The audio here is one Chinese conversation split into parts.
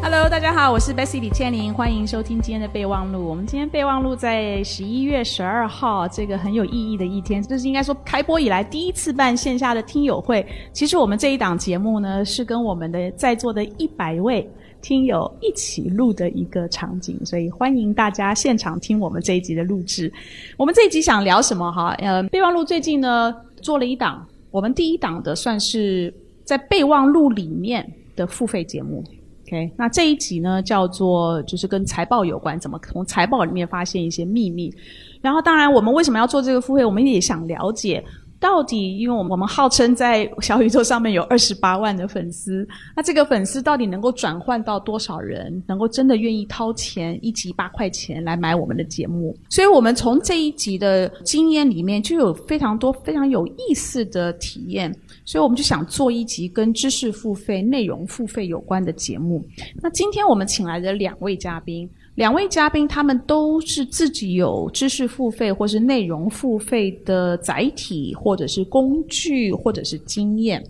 Hello，大家好，我是 Bessy 李倩玲，欢迎收听今天的备忘录。我们今天备忘录在十一月十二号，这个很有意义的一天，这是应该说开播以来第一次办线下的听友会。其实我们这一档节目呢，是跟我们的在座的一百位听友一起录的一个场景，所以欢迎大家现场听我们这一集的录制。我们这一集想聊什么哈？呃，备忘录最近呢做了一档，我们第一档的算是在备忘录里面的付费节目。OK，那这一集呢叫做就是跟财报有关，怎么从财报里面发现一些秘密。然后，当然我们为什么要做这个付费，我们也想了解到底，因为我们我们号称在小宇宙上面有二十八万的粉丝，那这个粉丝到底能够转换到多少人，能够真的愿意掏钱一集八块钱来买我们的节目？所以我们从这一集的经验里面就有非常多非常有意思的体验。所以我们就想做一集跟知识付费、内容付费有关的节目。那今天我们请来的两位嘉宾，两位嘉宾他们都是自己有知识付费或是内容付费的载体，或者是工具，或者是经验。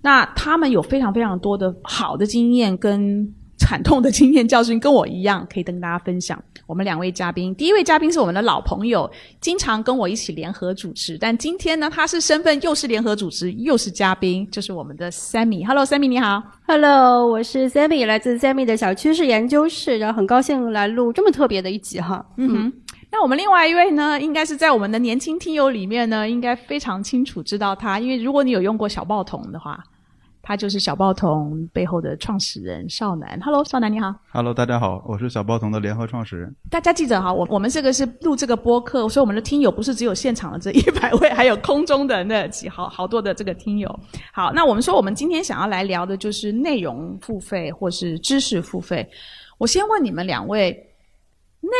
那他们有非常非常多的好的经验跟惨痛的经验教训，跟我一样可以跟大家分享。我们两位嘉宾，第一位嘉宾是我们的老朋友，经常跟我一起联合主持。但今天呢，他是身份又是联合主持，又是嘉宾，就是我们的 Sammy。Hello，Sammy，你好。Hello，我是 Sammy，来自 Sammy 的小趋势研究室，然后很高兴来录这么特别的一集哈。嗯哼。那我们另外一位呢，应该是在我们的年轻听友里面呢，应该非常清楚知道他，因为如果你有用过小报童的话。他就是小报童背后的创始人少南。Hello，少南你好。Hello，大家好，我是小报童的联合创始人。大家记得哈，我我们这个是录这个播客，所以我们的听友不是只有现场的这 一百位，还有空中的那几好好多的这个听友。好，那我们说我们今天想要来聊的就是内容付费或是知识付费。我先问你们两位，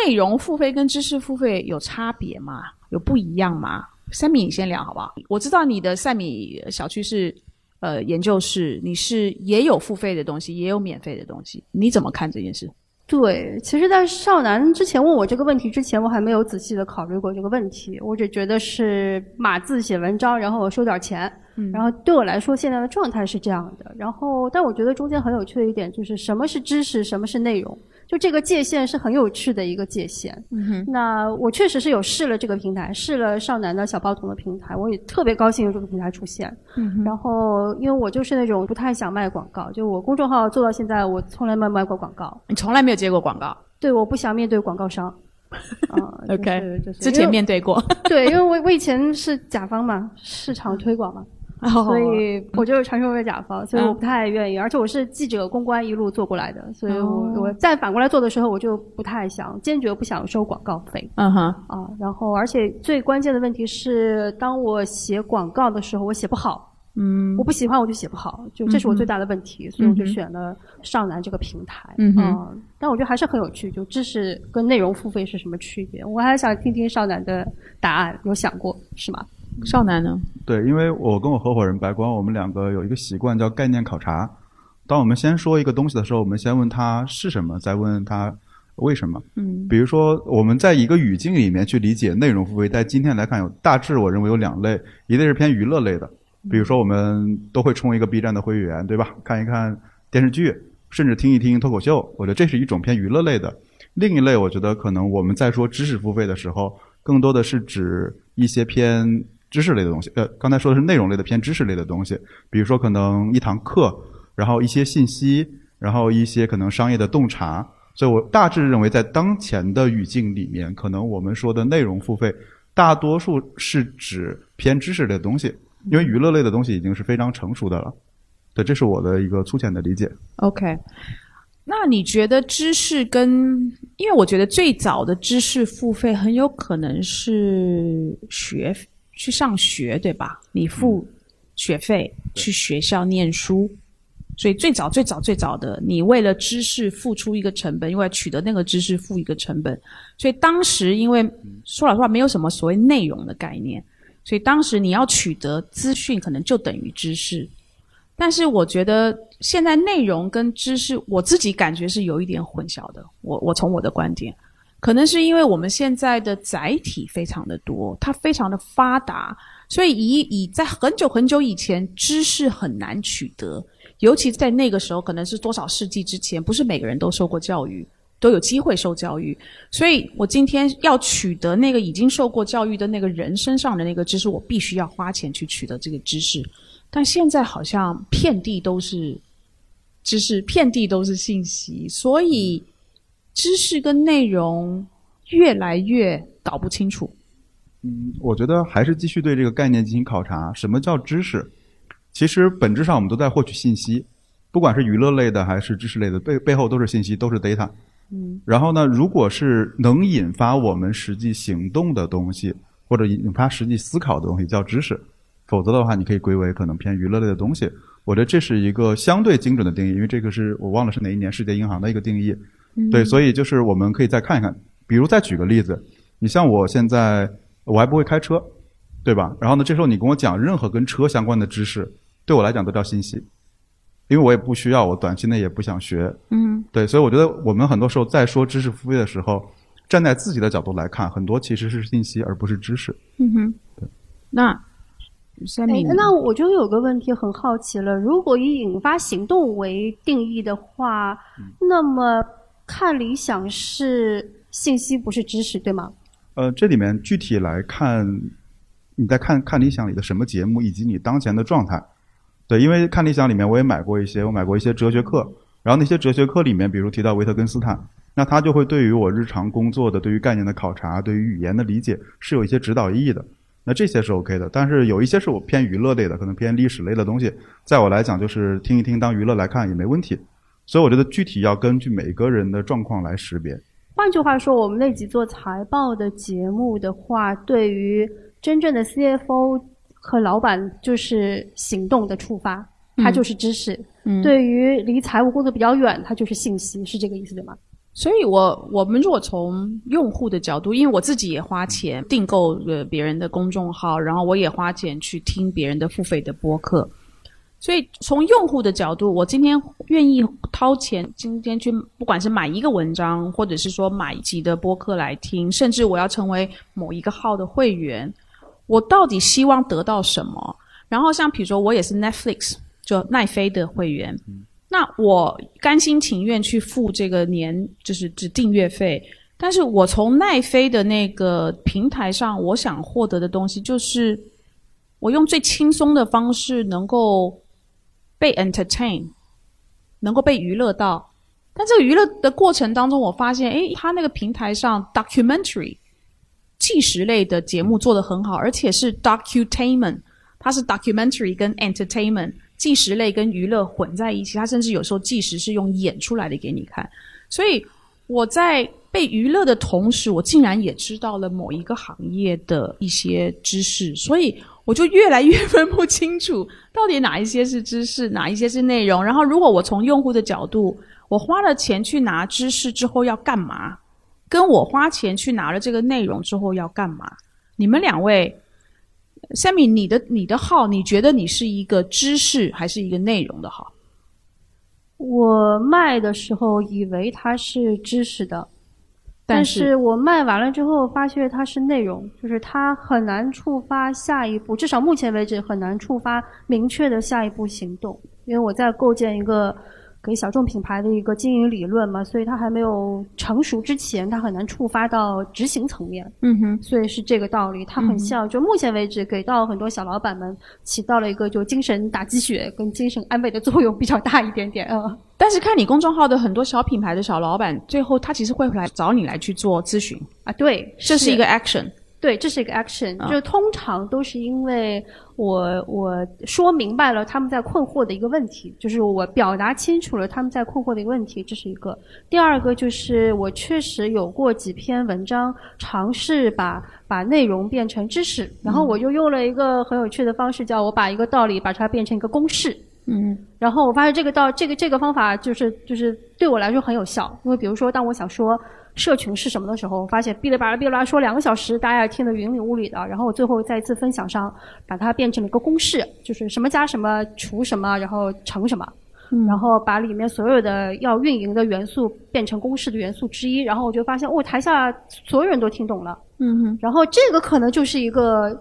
内容付费跟知识付费有差别吗？有不一样吗？三米，你先聊好不好？我知道你的赛米小区是。呃，研究室你是也有付费的东西，也有免费的东西，你怎么看这件事？对，其实，在少南之前问我这个问题之前，我还没有仔细的考虑过这个问题，我只觉得是码字写文章，然后我收点钱，嗯、然后对我来说现在的状态是这样的。然后，但我觉得中间很有趣的一点就是什么是知识，什么是内容。就这个界限是很有趣的一个界限。嗯哼，那我确实是有试了这个平台，试了少男的小包童的平台，我也特别高兴有这个平台出现。嗯然后，因为我就是那种不太想卖广告，就我公众号做到现在，我从来没有卖过广告。你从来没有接过广告？对，我不想面对广告商。啊、呃、，OK，、就是就是、之前面对过。对，因为我我以前是甲方嘛，市场推广嘛。哦、所以我就是传说中的甲方，所以我不太愿意，嗯、而且我是记者公关一路做过来的，所以我、哦、我再反过来做的时候，我就不太想，坚决不想收广告费。嗯哼，啊，然后而且最关键的问题是，当我写广告的时候，我写不好。嗯，我不喜欢我就写不好，就这是我最大的问题，嗯、所以我就选了上南这个平台。嗯啊、但我觉得还是很有趣，就知识跟内容付费是什么区别？我还想听听少南的答案，有想过是吗？少男呢？对，因为我跟我合伙人白光，我们两个有一个习惯叫概念考察。当我们先说一个东西的时候，我们先问它是什么，再问它为什么。嗯，比如说我们在一个语境里面去理解内容付费，在今天来看有大致我认为有两类，一类是偏娱乐类的，比如说我们都会充一个 B 站的会员，对吧？看一看电视剧，甚至听一听脱口秀，我觉得这是一种偏娱乐类的。另一类，我觉得可能我们在说知识付费的时候，更多的是指一些偏。知识类的东西，呃，刚才说的是内容类的偏知识类的东西，比如说可能一堂课，然后一些信息，然后一些可能商业的洞察。所以我大致认为，在当前的语境里面，可能我们说的内容付费，大多数是指偏知识类的东西，因为娱乐类的东西已经是非常成熟的了。对，这是我的一个粗浅的理解。OK，那你觉得知识跟，因为我觉得最早的知识付费很有可能是学。去上学对吧？你付学费、嗯、去学校念书，所以最早最早最早的，你为了知识付出一个成本，因为取得那个知识付一个成本，所以当时因为说老实话没有什么所谓内容的概念，所以当时你要取得资讯可能就等于知识。但是我觉得现在内容跟知识，我自己感觉是有一点混淆的。我我从我的观点。可能是因为我们现在的载体非常的多，它非常的发达，所以以以在很久很久以前，知识很难取得，尤其在那个时候，可能是多少世纪之前，不是每个人都受过教育，都有机会受教育。所以我今天要取得那个已经受过教育的那个人身上的那个知识，我必须要花钱去取得这个知识。但现在好像遍地都是知识，遍地都是信息，所以。知识跟内容越来越搞不清楚。嗯，我觉得还是继续对这个概念进行考察。什么叫知识？其实本质上我们都在获取信息，不管是娱乐类的还是知识类的，背背后都是信息，都是 data。嗯。然后呢，如果是能引发我们实际行动的东西，或者引发实际思考的东西，叫知识。否则的话，你可以归为可能偏娱乐类的东西。我觉得这是一个相对精准的定义，因为这个是我忘了是哪一年世界银行的一个定义。对，所以就是我们可以再看一看，比如再举个例子，你像我现在我还不会开车，对吧？然后呢，这时候你跟我讲任何跟车相关的知识，对我来讲都叫信息，因为我也不需要，我短期内也不想学。嗯，对，所以我觉得我们很多时候在说知识付费的时候，站在自己的角度来看，很多其实是信息而不是知识。嗯哼，对。那，哎，那我就有个问题很好奇了，如果以引发行动为定义的话，那么。看理想是信息，不是知识，对吗？呃，这里面具体来看，你在看看理想里的什么节目，以及你当前的状态。对，因为看理想里面我也买过一些，我买过一些哲学课，然后那些哲学课里面，比如提到维特根斯坦，那他就会对于我日常工作的、对于概念的考察、对于语言的理解是有一些指导意义的。那这些是 OK 的，但是有一些是我偏娱乐类的，可能偏历史类的东西，在我来讲就是听一听当娱乐来看也没问题。所以我觉得具体要根据每个人的状况来识别。换句话说，我们那几做财报的节目的话，对于真正的 CFO 和老板就是行动的触发，它就是知识；对于离财务工作比较远，它就是信息，是这个意思对吗？所以，我我们如果从用户的角度，因为我自己也花钱订购了别人的公众号，然后我也花钱去听别人的付费的播客。所以从用户的角度，我今天愿意掏钱，今天去不管是买一个文章，或者是说买一集的播客来听，甚至我要成为某一个号的会员，我到底希望得到什么？然后像比如说我也是 Netflix 就奈飞的会员，那我甘心情愿去付这个年就是只订阅费，但是我从奈飞的那个平台上，我想获得的东西就是我用最轻松的方式能够。被 entertain，能够被娱乐到，但这个娱乐的过程当中，我发现，诶，他那个平台上 documentary 纪实类的节目做得很好，而且是 docutainment，它是 documentary 跟 entertainment 纪实类跟娱乐混在一起，它甚至有时候纪实是用演出来的给你看，所以我在被娱乐的同时，我竟然也知道了某一个行业的一些知识，所以。我就越来越 分不清楚，到底哪一些是知识，哪一些是内容。然后，如果我从用户的角度，我花了钱去拿知识之后要干嘛？跟我花钱去拿了这个内容之后要干嘛？你们两位，Sammy，你的你的号，你觉得你是一个知识还是一个内容的号？我卖的时候以为它是知识的。但是我卖完了之后，发现它是内容，就是它很难触发下一步，至少目前为止很难触发明确的下一步行动，因为我在构建一个。给小众品牌的一个经营理论嘛，所以它还没有成熟之前，它很难触发到执行层面。嗯哼，所以是这个道理。它很像，就目前为止给到很多小老板们起到了一个就精神打鸡血跟精神安慰的作用比较大一点点啊。但是看你公众号的很多小品牌的小老板，最后他其实会来找你来去做咨询啊。对，这是一个 action。对，这是一个 action，就通常都是因为我我说明白了他们在困惑的一个问题，就是我表达清楚了他们在困惑的一个问题，这是一个。第二个就是我确实有过几篇文章尝试把把内容变成知识，然后我就用了一个很有趣的方式，叫我把一个道理把它变成一个公式。嗯，然后我发现这个到这个这个方法就是就是对我来说很有效，因为比如说当我想说。社群是什么的时候，我发现哔哩吧啦哔哩吧啦说两个小时，大家也听得云里雾里的。然后我最后在一次分享上，把它变成了一个公式，就是什么加什么除什么，然后乘什么。然后把里面所有的要运营的元素变成公式的元素之一，然后我就发现，哦，台下所有人都听懂了，嗯哼，然后这个可能就是一个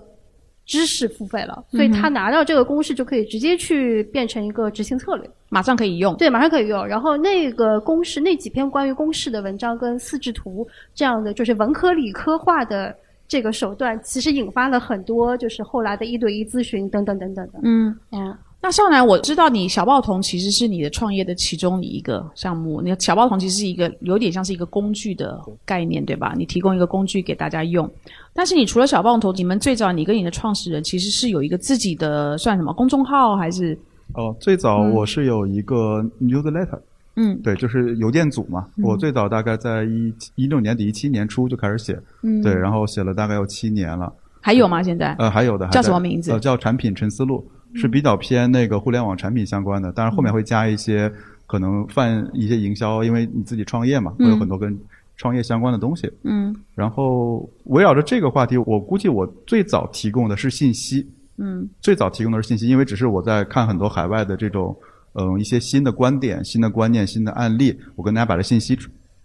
知识付费了，所以他拿到这个公式就可以直接去变成一个执行策略，马上可以用。对，马上可以用。然后那个公式那几篇关于公式的文章跟四制图这样的，就是文科理科化的。这个手段其实引发了很多，就是后来的一对一咨询等等等等的。嗯嗯。那少南，我知道你小报童其实是你的创业的其中一个项目。你小报童其实是一个有点像是一个工具的概念，对吧？你提供一个工具给大家用。但是你除了小报童，你们最早你跟你的创始人其实是有一个自己的算什么公众号还是？哦，最早我是有一个 newsletter。嗯，对，就是邮件组嘛。我最早大概在一一六年底、一七年初就开始写，嗯，对，然后写了大概有七年了。还有吗？现在？呃，还有的。叫什么名字？呃，叫产品陈思录，是比较偏那个互联网产品相关的，但是后面会加一些可能泛一些营销，因为你自己创业嘛，会有很多跟创业相关的东西。嗯。然后围绕着这个话题，我估计我最早提供的是信息。嗯。最早提供的是信息，因为只是我在看很多海外的这种。嗯，一些新的观点、新的观念、新的案例，我跟大家把这信息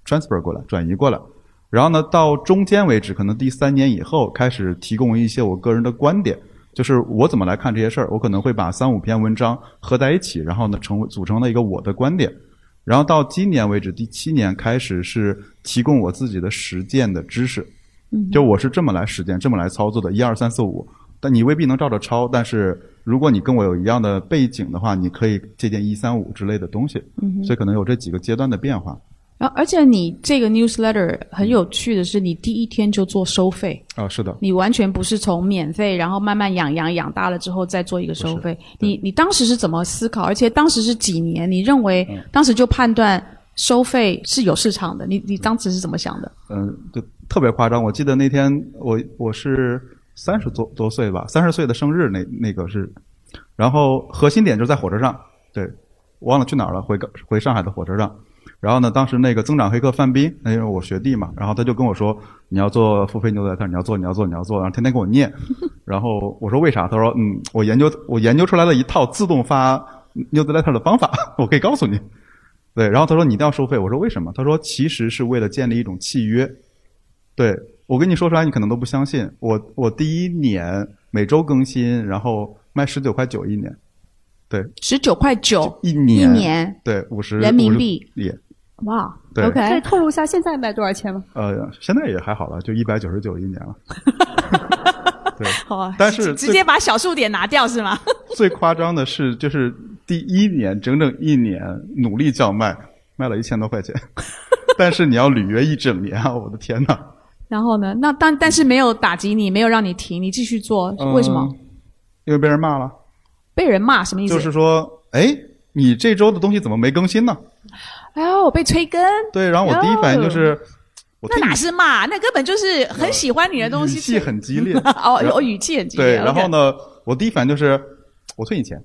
transfer 过来、转移过来。然后呢，到中间为止，可能第三年以后开始提供一些我个人的观点，就是我怎么来看这些事儿。我可能会把三五篇文章合在一起，然后呢，成为组成了一个我的观点。然后到今年为止，第七年开始是提供我自己的实践的知识。嗯，就我是这么来实践、这么来操作的，一二三四五。但你未必能照着抄，但是如果你跟我有一样的背景的话，你可以借鉴一三五之类的东西。嗯，所以可能有这几个阶段的变化。然后，而且你这个 newsletter 很有趣的是，你第一天就做收费啊，是的，你完全不是从免费，然后慢慢养养养大了之后再做一个收费。你你当时是怎么思考？而且当时是几年？你认为当时就判断收费是有市场的？你你当时是怎么想的？嗯，就特别夸张。我记得那天我我是。三十多多岁吧，三十岁的生日那那个是，然后核心点就在火车上，对，忘了去哪儿了，回回上海的火车上，然后呢，当时那个增长黑客范斌，那因为我学弟嘛，然后他就跟我说，你要做付费牛仔特，你要做，你要做，你要做，然后天天给我念，然后我说为啥？他说，嗯，我研究我研究出来了一套自动发 newsletter 的方法，我可以告诉你，对，然后他说你一定要收费，我说为什么？他说其实是为了建立一种契约，对。我跟你说出来，你可能都不相信。我我第一年每周更新，然后卖十九块九一年，对，十九块九一年，一年，对，五十人民币，也，哇，对，OK，可以透露一下现在卖多少钱吗？呃，现在也还好了，就一百九十九一年了。对，好啊，但是直接把小数点拿掉是吗？最夸张的是，就是第一年整整一年努力叫卖，卖了一千多块钱，但是你要履约一整年啊！我的天呐！然后呢？那但但是没有打击你，没有让你停，你继续做，为什么？因为被人骂了。被人骂什么意思？就是说，哎，你这周的东西怎么没更新呢？哎呦，我被催更。对，然后我第一反应就是，那哪是骂？那根本就是很喜欢你的东西。语气很激烈。哦，我语气很激烈。对，然后呢，我第一反应就是，我退你钱。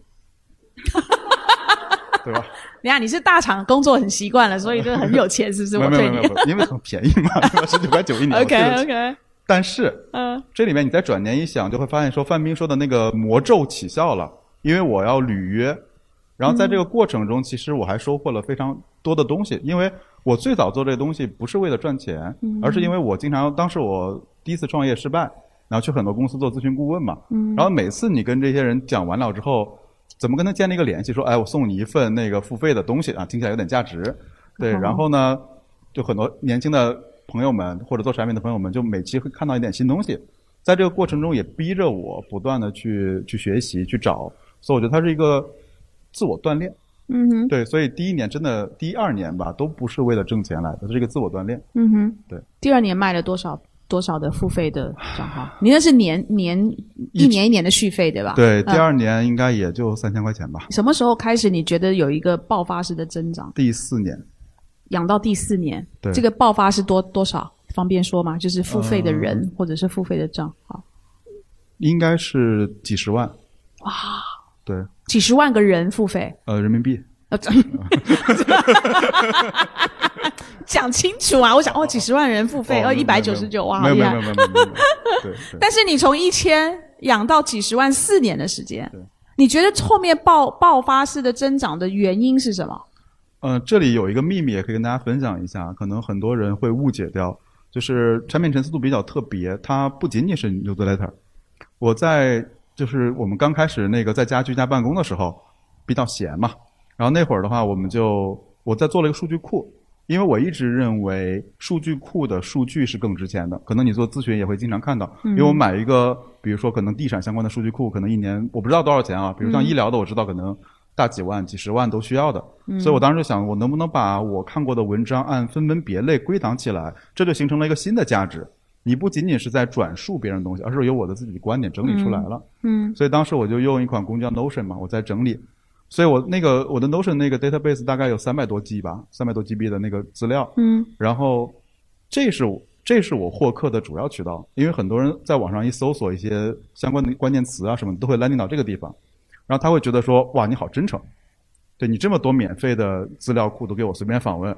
对吧？你看，你是大厂工作很习惯了，所以就很有钱，是不是？没有没有没有，因为很便宜嘛，十九块九一年。OK OK。但是，嗯，这里面你再转念一想，就会发现说范冰说的那个魔咒起效了，因为我要履约，然后在这个过程中，其实我还收获了非常多的东西，因为我最早做这个东西不是为了赚钱，而是因为我经常当时我第一次创业失败，然后去很多公司做咨询顾问嘛，嗯，然后每次你跟这些人讲完了之后。怎么跟他建立一个联系？说，哎，我送你一份那个付费的东西啊，听起来有点价值。对，然后呢，就很多年轻的朋友们或者做产品的朋友们，就每期会看到一点新东西，在这个过程中也逼着我不断的去去学习去找，所以我觉得它是一个自我锻炼。嗯哼。对，所以第一年真的第二年吧，都不是为了挣钱来的，是一个自我锻炼。嗯哼。对。第二年卖了多少？多少的付费的账号？你那是年年一年一年的续费对吧？对，第二年应该也就三千块钱吧。什么时候开始你觉得有一个爆发式的增长？第四年，养到第四年，对，这个爆发是多多少？方便说吗？就是付费的人或者是付费的账号？应该是几十万。哇！对，几十万个人付费。呃，人民币。讲清楚啊！我想哦，几十万人付费，哦，一百九十九，哇，好厉害！对，但是你从一千养到几十万，四年的时间，你觉得后面爆爆发式的增长的原因是什么？呃，这里有一个秘密，也可以跟大家分享一下，可能很多人会误解掉，就是产品层次度比较特别，它不仅仅是 newsletter。我在就是我们刚开始那个在家居家办公的时候，比较闲嘛，然后那会儿的话，我们就我在做了一个数据库，因为我一直认为数据库的数据是更值钱的，可能你做咨询也会经常看到，因为我买一个，比如说可能地产相关的数据库，可能一年我不知道多少钱啊，比如像医疗的，我知道可能。大几万、几十万都需要的，所以我当时就想，我能不能把我看过的文章按分门别类归档起来，这就形成了一个新的价值。你不仅仅是在转述别人东西，而是有我的自己的观点整理出来了。嗯，所以当时我就用一款工具叫 Notion 嘛，我在整理。所以我那个我的 Notion 那个 database 大概有三百多 G 吧，三百多 GB 的那个资料。嗯，然后这是这是我获客的主要渠道，因为很多人在网上一搜索一些相关的关键词啊什么，都会 landing 到这个地方。然后他会觉得说，哇，你好真诚，对你这么多免费的资料库都给我随便访问。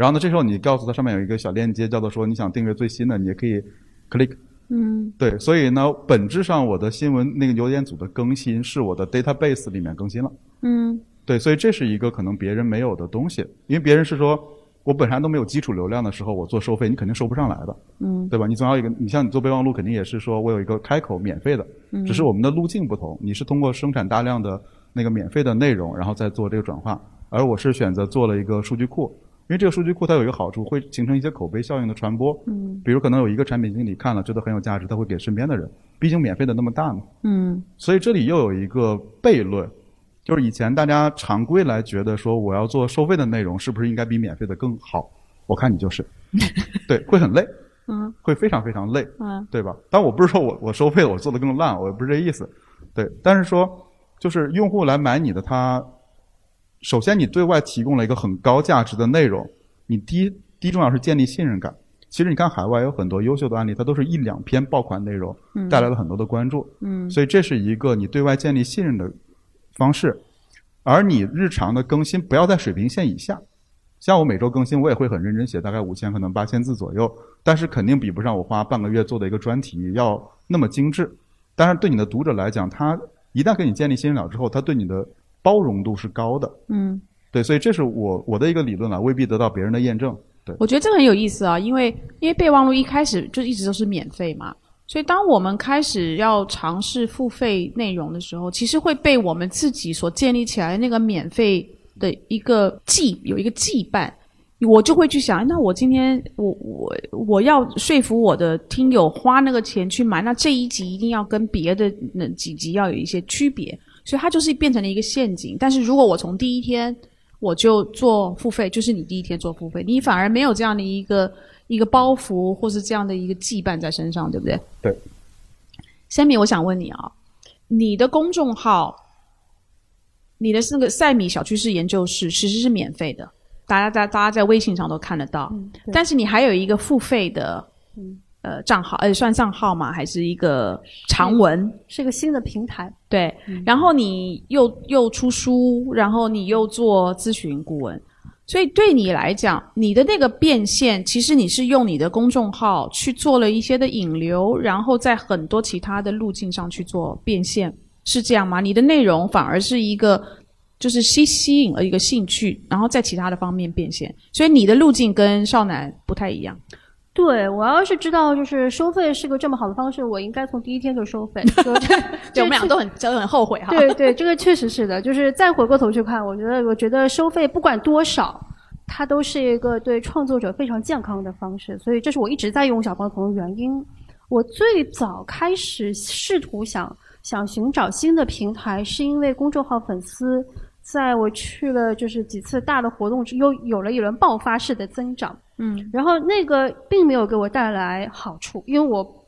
然后呢，这时候你告诉他上面有一个小链接，叫做说你想订阅最新的，你也可以 click。嗯，对，所以呢，本质上我的新闻那个邮件组的更新是我的 database 里面更新了。嗯，对，所以这是一个可能别人没有的东西，因为别人是说我本身都没有基础流量的时候，我做收费，你肯定收不上来的。嗯，对吧？你总要一个，你像你做备忘录，肯定也是说我有一个开口免费的，只是我们的路径不同。你是通过生产大量的那个免费的内容，然后再做这个转化，而我是选择做了一个数据库，因为这个数据库它有一个好处，会形成一些口碑效应的传播。嗯，比如可能有一个产品经理看了觉得很有价值，他会给身边的人，毕竟免费的那么大嘛。嗯，所以这里又有一个悖论，就是以前大家常规来觉得说我要做收费的内容，是不是应该比免费的更好？我看你就是，对，会很累。嗯，会非常非常累，嗯，对吧？但我不是说我我收费我做的更烂，我也不是这意思，对。但是说，就是用户来买你的，他首先你对外提供了一个很高价值的内容，你第一第一重要是建立信任感。其实你看海外有很多优秀的案例，它都是一两篇爆款内容，带来了很多的关注，嗯，所以这是一个你对外建立信任的方式。而你日常的更新不要在水平线以下。像我每周更新，我也会很认真写，大概五千可能八千字左右，但是肯定比不上我花半个月做的一个专题要那么精致。但是对你的读者来讲，他一旦跟你建立信任了之后，他对你的包容度是高的。嗯，对，所以这是我我的一个理论啊，未必得到别人的验证。对，我觉得这个很有意思啊，因为因为备忘录一开始就一直都是免费嘛，所以当我们开始要尝试付费内容的时候，其实会被我们自己所建立起来的那个免费。的一个羁有一个羁绊，我就会去想，那我今天我我我要说服我的听友花那个钱去买，那这一集一定要跟别的那几集要有一些区别，所以它就是变成了一个陷阱。但是如果我从第一天我就做付费，就是你第一天做付费，你反而没有这样的一个一个包袱或是这样的一个羁绊在身上，对不对？对。Sammy，我想问你啊，你的公众号。你的那个赛米小趋势研究室其实是免费的，大家在大家在微信上都看得到。但是你还有一个付费的，呃，账号，呃，算账号吗？还是一个长文？是一个新的平台。对，然后你又又出书，然后你又做咨询顾问，所以对你来讲，你的那个变现，其实你是用你的公众号去做了一些的引流，然后在很多其他的路径上去做变现。是这样吗？你的内容反而是一个，就是吸吸引了一个兴趣，然后在其他的方面变现。所以你的路径跟少男不太一样。对我要是知道就是收费是个这么好的方式，我应该从第一天就收费。对，我们俩都很都很后悔哈。对对，这个确实是的。就是再回过头去看，我觉得我觉得收费不管多少，它都是一个对创作者非常健康的方式。所以这是我一直在用小帮头的原因。我最早开始试图想。想寻找新的平台，是因为公众号粉丝在我去了就是几次大的活动之又有了一轮爆发式的增长。嗯，然后那个并没有给我带来好处，因为我。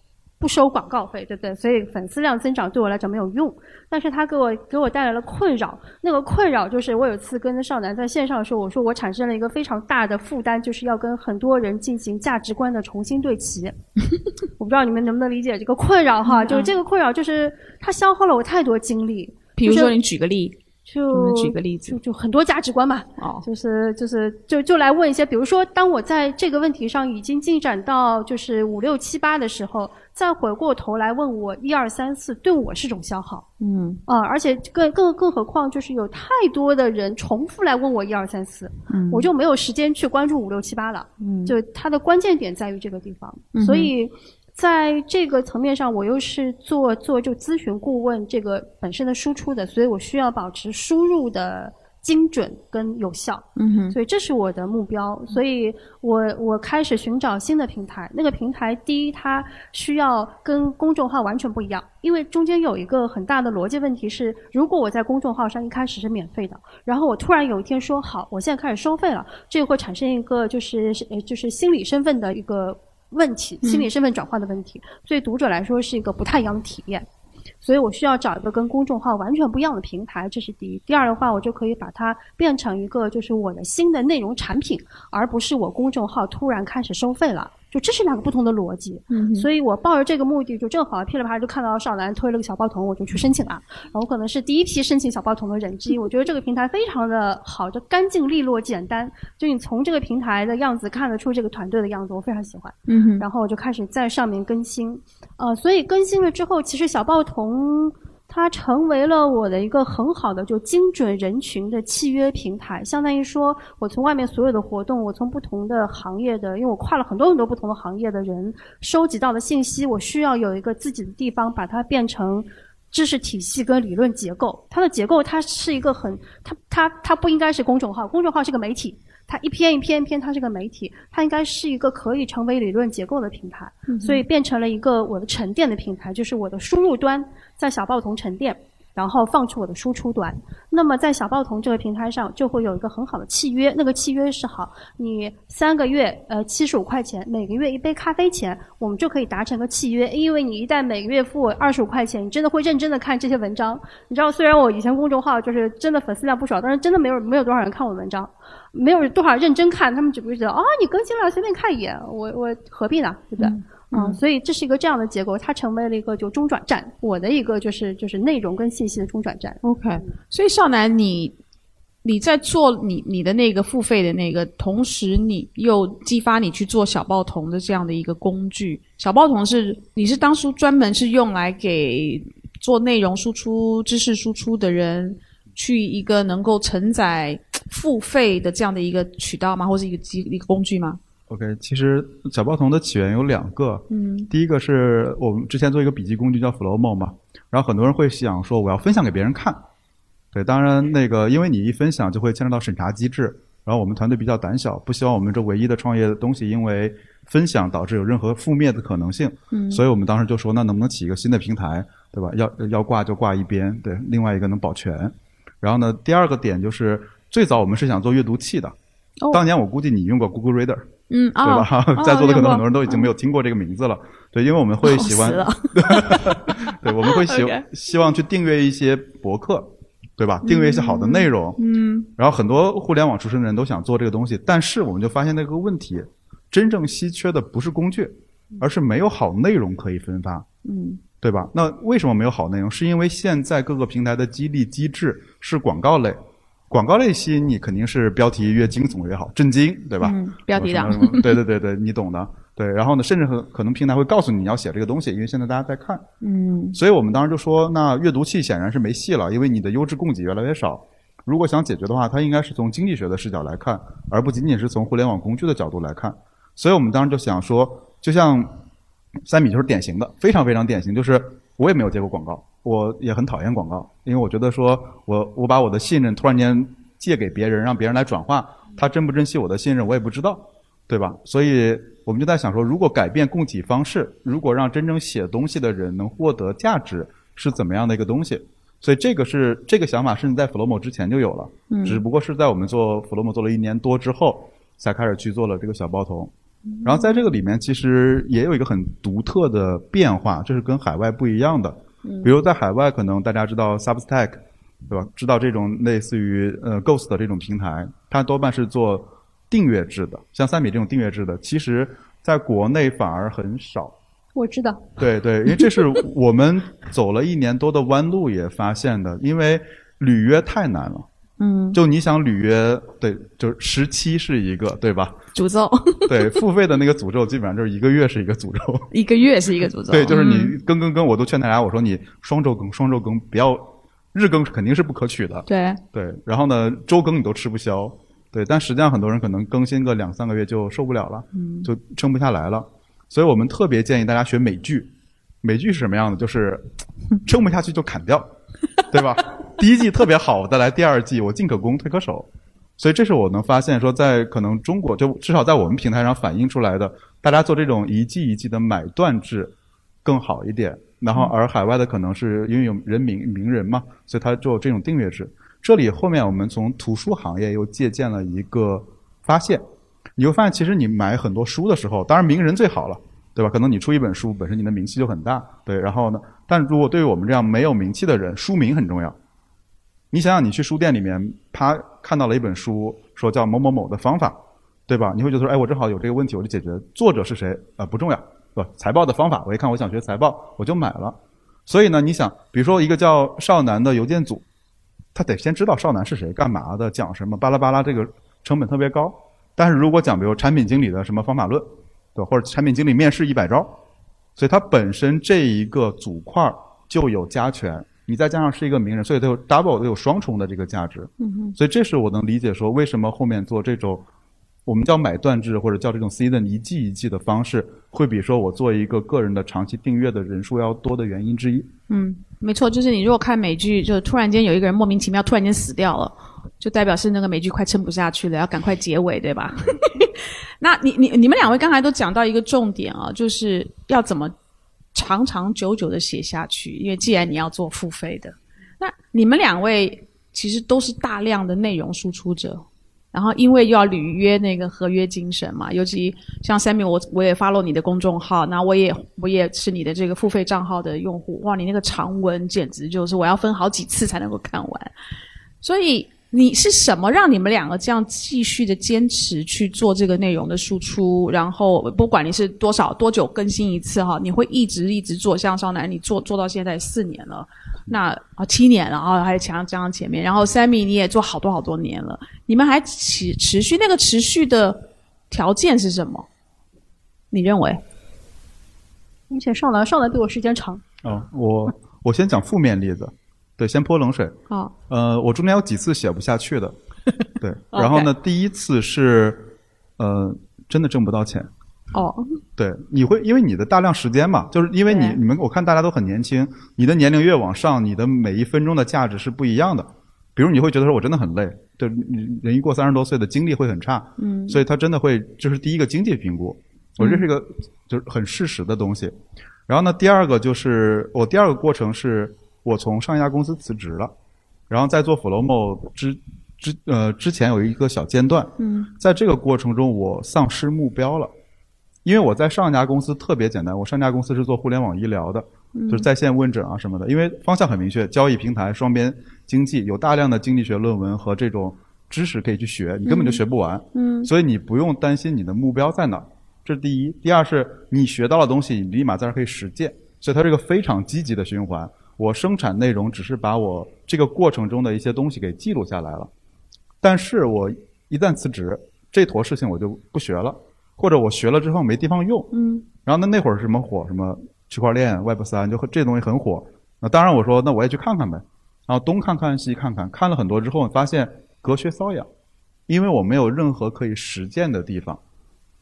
不收广告费，对不对？所以粉丝量增长对我来讲没有用，但是他给我给我带来了困扰。那个困扰就是我有一次跟少男在线上的时候，我说我产生了一个非常大的负担，就是要跟很多人进行价值观的重新对齐。我不知道你们能不能理解这个困扰哈？就是这个困扰，就是它消耗了我太多精力。比如说，你举个例。就举个例子，就就很多价值观嘛，哦，就是就是就就来问一些，比如说，当我在这个问题上已经进展到就是五六七八的时候，再回过头来问我一二三四，对我是种消耗，嗯。啊，而且更更更何况就是有太多的人重复来问我一二三四，嗯，我就没有时间去关注五六七八了，嗯，就它的关键点在于这个地方，所以。在这个层面上，我又是做做就咨询顾问这个本身的输出的，所以我需要保持输入的精准跟有效。嗯哼，所以这是我的目标。所以我我开始寻找新的平台。那个平台，第一，它需要跟公众号完全不一样，因为中间有一个很大的逻辑问题是：如果我在公众号上一开始是免费的，然后我突然有一天说好，我现在开始收费了，这会产生一个就是呃就是心理身份的一个。问题，心理身份转换的问题，对读者来说是一个不太一样的体验，所以我需要找一个跟公众号完全不一样的平台，这是第一。第二的话，我就可以把它变成一个就是我的新的内容产品，而不是我公众号突然开始收费了。就这是两个不同的逻辑，所以我抱着这个目的，就正好噼里啪啦就看到少兰推了个小报童，我就去申请了。然后可能是第一批申请小报童的人之一，我觉得这个平台非常的好，就干净利落、简单。就你从这个平台的样子看得出这个团队的样子，我非常喜欢。嗯然后我就开始在上面更新，呃，所以更新了之后，其实小报童。它成为了我的一个很好的就精准人群的契约平台，相当于说我从外面所有的活动，我从不同的行业的，因为我跨了很多很多不同的行业的人收集到的信息，我需要有一个自己的地方把它变成知识体系跟理论结构。它的结构它是一个很，它它它不应该是公众号，公众号是个媒体。它一篇一篇一篇，它是个媒体，它应该是一个可以成为理论结构的平台，所以变成了一个我的沉淀的平台，就是我的输入端在小报童沉淀。然后放出我的输出端，那么在小报童这个平台上就会有一个很好的契约，那个契约是好，你三个月呃七十五块钱，每个月一杯咖啡钱，我们就可以达成个契约，因为你一旦每个月付我二十五块钱，你真的会认真的看这些文章。你知道，虽然我以前公众号就是真的粉丝量不少，但是真的没有没有多少人看我的文章，没有多少认真看，他们只不过觉得哦你更新了随便看一眼，我我何必呢，对不对？嗯，所以这是一个这样的结构，它成为了一个就中转站，我的一个就是就是内容跟信息的中转站。OK，所以少南，你你在做你你的那个付费的那个，同时你又激发你去做小报童的这样的一个工具。小报童是你是当初专门是用来给做内容输出、知识输出的人去一个能够承载付费的这样的一个渠道吗？或者一个机一个工具吗？OK，其实小报童的起源有两个。嗯，第一个是我们之前做一个笔记工具叫 Flowmo 嘛，然后很多人会想说我要分享给别人看。对，当然那个因为你一分享就会牵扯到审查机制，然后我们团队比较胆小，不希望我们这唯一的创业的东西因为分享导致有任何负面的可能性。嗯，所以我们当时就说那能不能起一个新的平台，对吧？要要挂就挂一边，对，另外一个能保全。然后呢，第二个点就是最早我们是想做阅读器的，当年我估计你用过 Google Reader。嗯，对吧？在座的可能很多人都已经没有听过这个名字了。对，因为我们会喜欢，对，我们会希 希望去订阅一些博客，对吧？订阅一些好的内容。嗯。然后很多互联网出身的人都想做这个东西，但是我们就发现那个问题，真正稀缺的不是工具，而是没有好内容可以分发。嗯。对吧？那为什么没有好内容？是因为现在各个平台的激励机制是广告类。广告类吸引你肯定是标题越惊悚越好，震惊，对吧？嗯，标题党。对对对对，你懂的。对，然后呢，甚至可可能平台会告诉你你要写这个东西，因为现在大家在看。嗯。所以我们当时就说，那阅读器显然是没戏了，因为你的优质供给越来越少。如果想解决的话，它应该是从经济学的视角来看，而不仅仅是从互联网工具的角度来看。所以我们当时就想说，就像三米就是典型的，非常非常典型，就是我也没有接过广告。我也很讨厌广告，因为我觉得说我我把我的信任突然间借给别人，让别人来转化，他珍不珍惜我的信任，我也不知道，对吧？所以我们就在想说，如果改变供给方式，如果让真正写东西的人能获得价值，是怎么样的一个东西？所以这个是这个想法，甚至在 Flowmo 之前就有了，嗯，只不过是在我们做 Flowmo 做了一年多之后，才开始去做了这个小包童。然后在这个里面，其实也有一个很独特的变化，这是跟海外不一样的。比如在海外，可能大家知道 Substack，对吧？知道这种类似于呃 Ghost 的这种平台，它多半是做订阅制的。像三米这种订阅制的，其实在国内反而很少。我知道。对对，因为这是我们走了一年多的弯路也发现的。因为履约太难了。嗯，就你想履约，对，就是十七是一个，对吧？诅咒。对，付费的那个诅咒基本上就是一个月是一个诅咒，一个月是一个诅咒。对，就是你嗯更更更，我都劝大家，我说你双周更，双周更，不要日更，肯定是不可取的。对，对，然后呢，周更你都吃不消，对，但实际上很多人可能更新个两三个月就受不了了，嗯就撑不下来了。所以我们特别建议大家学美剧，美剧是什么样的？就是 撑不下去就砍掉，对吧？第一季特别好，我再来第二季，我进可攻退可守。所以这是我能发现说，在可能中国就至少在我们平台上反映出来的，大家做这种一季一季的买断制更好一点。然后而海外的可能是因为有人名名人嘛，所以他做这种订阅制。这里后面我们从图书行业又借鉴了一个发现，你会发现其实你买很多书的时候，当然名人最好了，对吧？可能你出一本书本身你的名气就很大，对。然后呢，但如果对于我们这样没有名气的人，书名很重要。你想想，你去书店里面，啪看到了一本书，说叫某某某的方法，对吧？你会觉得说，哎，我正好有这个问题，我就解决。作者是谁？呃，不重要，不？财报的方法，我一看我想学财报，我就买了。所以呢，你想，比如说一个叫少南的邮件组，他得先知道少南是谁、干嘛的、讲什么，巴拉巴拉，这个成本特别高。但是如果讲比如产品经理的什么方法论，对吧？或者产品经理面试一百招，所以它本身这一个组块就有加权。你再加上是一个名人，所以它有 double 都有双重的这个价值。嗯哼，所以这是我能理解说为什么后面做这种我们叫买断制或者叫这种 season 一季一季的方式，会比说我做一个个人的长期订阅的人数要多的原因之一。嗯，没错，就是你如果看美剧，就突然间有一个人莫名其妙突然间死掉了，就代表是那个美剧快撑不下去了，要赶快结尾，对吧？那你你你们两位刚才都讲到一个重点啊，就是要怎么长长久久的写下去，因为既然你要做付费的，那你们两位其实都是大量的内容输出者。然后，因为又要履约那个合约精神嘛，尤其像 Sammy，我我也发了你的公众号，那我也我也是你的这个付费账号的用户，哇，你那个长文简直就是我要分好几次才能够看完。所以你是什么让你们两个这样继续的坚持去做这个内容的输出？然后不管你是多少多久更新一次哈，你会一直一直做。像少男，你做做到现在四年了，那啊七年了啊，还强加上前面，然后 Sammy 你也做好多好多年了，你们还持持续那个持续的条件是什么？你认为？而且少男少男比我时间长，哦，我我先讲负面例子，对，先泼冷水。哦，呃，我中间有几次写不下去的，对。然后呢，第一次是呃，真的挣不到钱。哦，对，你会因为你的大量时间嘛，就是因为你你们我看大家都很年轻，你的年龄越往上，你的每一分钟的价值是不一样的。比如你会觉得说我真的很累，对，你人一过三十多岁的精力会很差，嗯，所以他真的会，就是第一个经济评估，我这是一个就是很事实的东西。然后呢，第二个就是我第二个过程是我从上一家公司辞职了，然后在做 Flowmo 之之呃之前有一个小间断，嗯，在这个过程中我丧失目标了，因为我在上一家公司特别简单，我上一家公司是做互联网医疗的，就是在线问诊啊什么的，因为方向很明确，交易平台、双边经济，有大量的经济学论文和这种知识可以去学，你根本就学不完，嗯，所以你不用担心你的目标在哪儿，这是第一。第二是你学到了东西，你立马在这儿可以实践，所以它是一个非常积极的循环。我生产内容只是把我这个过程中的一些东西给记录下来了，但是我一旦辞职，这坨事情我就不学了，或者我学了之后没地方用，嗯，然后那那会儿什么火，什么区块链、Web 三，就这东西很火。那当然我说那我也去看看呗，然后东看看西看看，看了很多之后，发现隔靴搔痒，因为我没有任何可以实践的地方，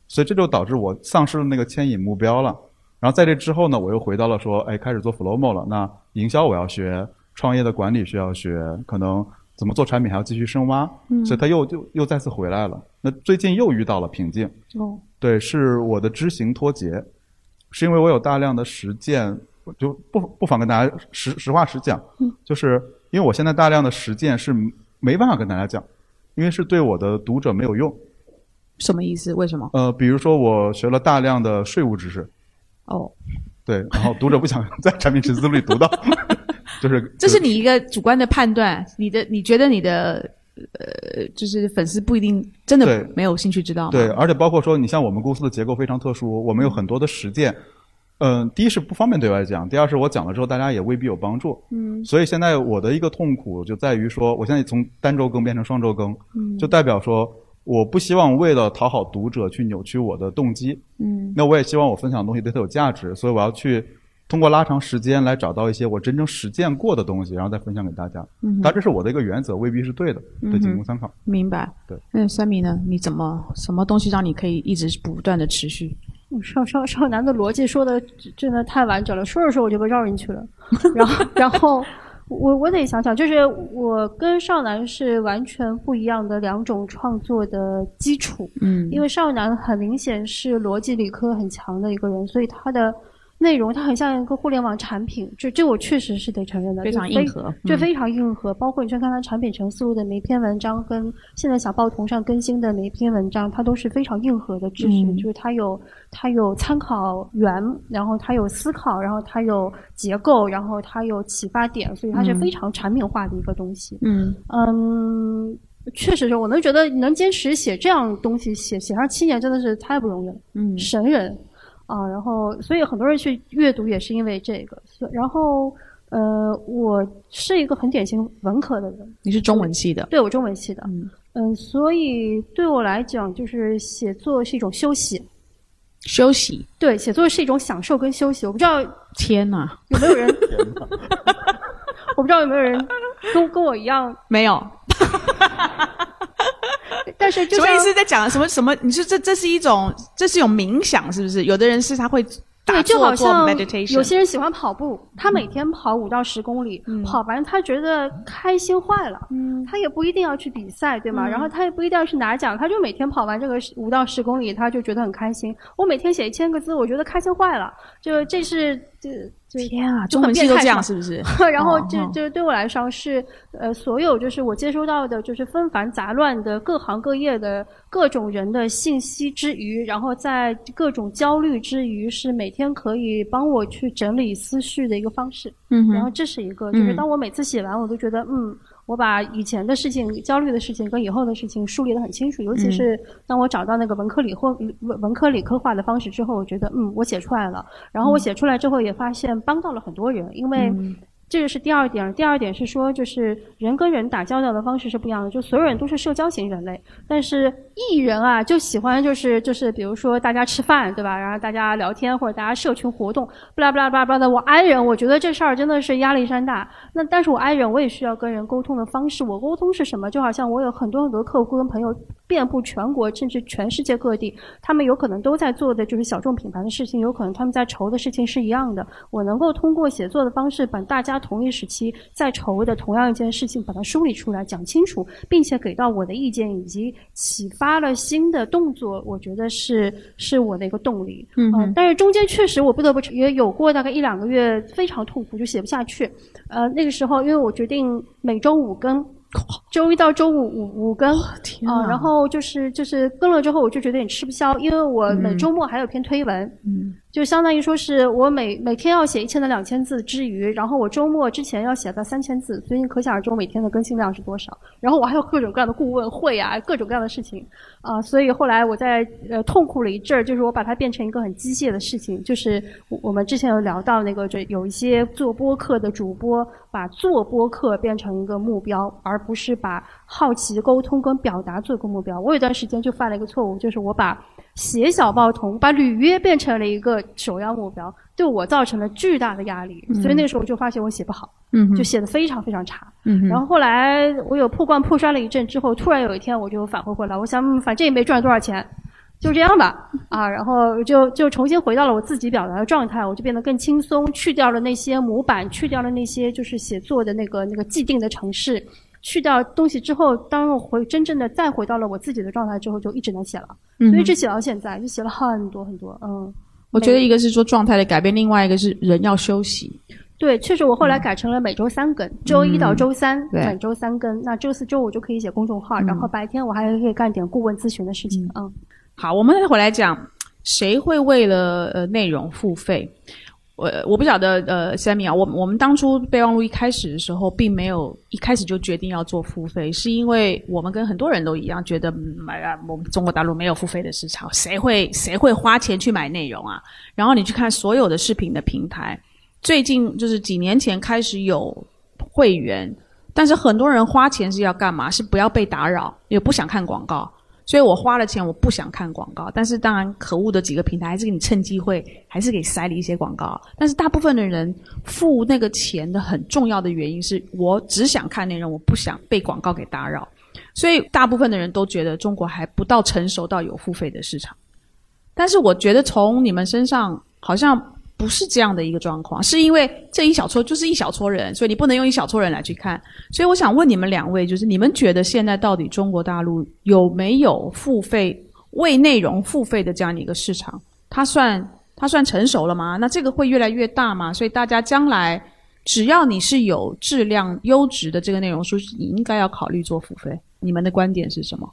所以这就导致我丧失了那个牵引目标了。然后在这之后呢，我又回到了说，哎，开始做 Flowmo 了。那营销我要学，创业的管理需要学，可能怎么做产品还要继续深挖，所以他又又又再次回来了。那最近又遇到了瓶颈，哦，对，是我的知行脱节，是因为我有大量的实践，就不不妨跟大家实实话实讲，就是因为我现在大量的实践是没办法跟大家讲，因为是对我的读者没有用。什么意思？为什么？呃，比如说我学了大量的税务知识，哦，对，然后读者不想 在产品陈词录里读到，就是这是你一个主观的判断，你的你觉得你的呃，就是粉丝不一定真的没有兴趣知道吗？对，而且包括说，你像我们公司的结构非常特殊，我们有很多的实践，嗯，第一是不方便对外讲，第二是我讲了之后大家也未必有帮助。嗯所以现在我的一个痛苦就在于说，我现在从单周更变成双周更，嗯就代表说我不希望为了讨好读者去扭曲我的动机。嗯那我也希望我分享的东西对他有价值，所以我要去通过拉长时间来找到一些我真正实践过的东西，然后再分享给大家。嗯但这是我的一个原则，未必是对的，嗯对，仅供参考。明白。对。那三米呢？你怎么什么东西让你可以一直不断的持续？少少少男的逻辑说的真的太完整了，说着说着我就被绕进去了。然后，然后我我得想想，就是我跟少男是完全不一样的两种创作的基础。嗯因为少男很明显是逻辑理科很强的一个人，所以他的内容它很像一个互联网产品，这这我确实是得承认的，非常硬核嗯这非常硬核。包括你去看他产品陈述的每一篇文章，跟现在小报童上更新的每一篇文章，它都是非常硬核的知识，嗯就是它有它有参考源，然后它有思考，然后它有结构，然后它有启发点，所以它是嗯非常产品化的一个东西。嗯嗯，确实是我能觉得能坚持写这样东西，写写上七年真的是太不容易了，嗯神人啊！然后，所以很多人去阅读也是因为这个。所然后，呃，我是一个很典型文科的人，你是中文系的。对我中文系的，嗯嗯，所以对我来讲，就是写作是一种休息，休息。对，写作是一种享受跟休息。我不知道天哪，有没有人，我不知道有没有人跟跟我一样，没有。但是就像什么意思？在讲什么什么？你说这这是一种这是一种冥想，是不是？有的人是他会打对，就坐做好像 meditation，有些人喜欢跑步，他每天跑五到十公里，嗯跑完他觉得开心坏了，嗯他也不一定要去比赛，对吗？嗯然后他也不一定要去拿奖，他就每天跑完这个五到十公里，他就觉得很开心。我每天写一千个字，我觉得开心坏了，就这是这这天啊，就很中文系都这样变态是不是？然后哦哦这这对我来说是呃，所有就是我接收到的，就是纷繁杂乱的各行各业的各种人的信息之余，然后在各种焦虑之余，是每天可以帮我去整理思绪的一个方式。嗯哼然后这是一个，就是嗯当我每次写完，我都觉得嗯。我把以前的事情、焦虑的事情跟以后的事情梳理得很清楚，尤其嗯。是当我找到那个文科理或文文科理科化的方式之后，我觉得嗯，我写出来了。然后我写出来之后也发现帮到了很多人，因为嗯这个是第二点。第二点是说，就是人跟人打交道的方式是不一样的，就所有人都是社交型人类，但是艺人啊就喜欢就是就是比如说大家吃饭对吧，然后大家聊天或者大家社群活动，不拉不拉不拉不拉的。我 I 人，我觉得这事儿真的是压力山大。那但是我 I 人，我也需要跟人沟通的方式。我沟通是什么？就好像我有很多很多客户跟朋友遍布全国甚至全世界各地，他们有可能都在做的就是小众品牌的事情，有可能他们在筹的事情是一样的。我能够通过写作的方式，把大家同一时期在筹的同样一件事情，把它梳理出来，讲清楚，并且给到我的意见以及启发了新的动作，我觉得是是我的一个动力。嗯呃但是中间确实我不得不也有过大概一两个月非常痛苦，就写不下去。呃，那个时候因为我决定每周五更，周一到周五五五更。啊、然后就是就是更了之后，我就觉得有点吃不消，因为我每嗯。周末还有篇推文，嗯就相当于说是我每每天要写一千到两千字之余，然后我周末之前要写到三千字，所以你可想而知我每天的更新量是多少。然后我还有各种各样的顾问会啊，各种各样的事情啊、所以后来我在呃痛苦了一阵儿，就是我把它变成一个很机械的事情，就是我我们之前有聊到那个，就有一些做播客的主播把做播客变成一个目标，而不是把好奇、沟通跟表达做一个目标。我有段时间就犯了一个错误，就是我把写小报童、把履约变成了一个首要目标，对我造成了巨大的压力。所以那个时候我就发现我写不好，嗯就写的非常非常差。嗯然后后来我有破罐破摔了一阵之后，突然有一天我就返回回来，我想，嗯，反正也没赚多少钱，就这样吧，啊，然后就就重新回到了我自己表达的状态，我就变得更轻松，去掉了那些模板，去掉了那些就是写作的那个那个既定的程式，去掉东西之后，当我回真正的再回到了我自己的状态之后，就一直能写了，嗯所以一直写到现在，就写了很多很多，嗯。我觉得一个是说状态的改变，另外一个是人要休息。对，确实我后来改成了每周三更，周一到周三、每周三更。那周四周五就可以写公众号，然后白天我还可以干点顾问咨询的事情。嗯，好，我们再回来讲，谁会为了呃内容付费？我我不晓得，呃，Sammy 啊，我我们当初备忘录一开始的时候，并没有一开始就决定要做付费，是因为我们跟很多人都一样，觉得买啊，我们中国大陆没有付费的市场，谁会谁会花钱去买内容啊？然后你去看所有的视频的平台，最近就是几年前开始有会员，但是很多人花钱是要干嘛？是不要被打扰，也不想看广告。所以我花了钱，我不想看广告。但是当然，可恶的几个平台还是给你趁机会，还是给塞了一些广告。但是大部分的人付那个钱的很重要的原因是我只想看内容，我不想被广告给打扰。所以大部分的人都觉得中国还不到成熟到有付费的市场。但是我觉得从你们身上好像。不是这样的一个状况，是因为这一小撮就是一小撮人，所以你不能用一小撮人来去看。所以我想问你们两位，就是你们觉得现在到底中国大陆有没有付费为内容付费的这样的一个市场？它算它算成熟了吗？那这个会越来越大吗？所以大家将来只要你是有质量优质的这个内容书，你应该要考虑做付费。你们的观点是什么？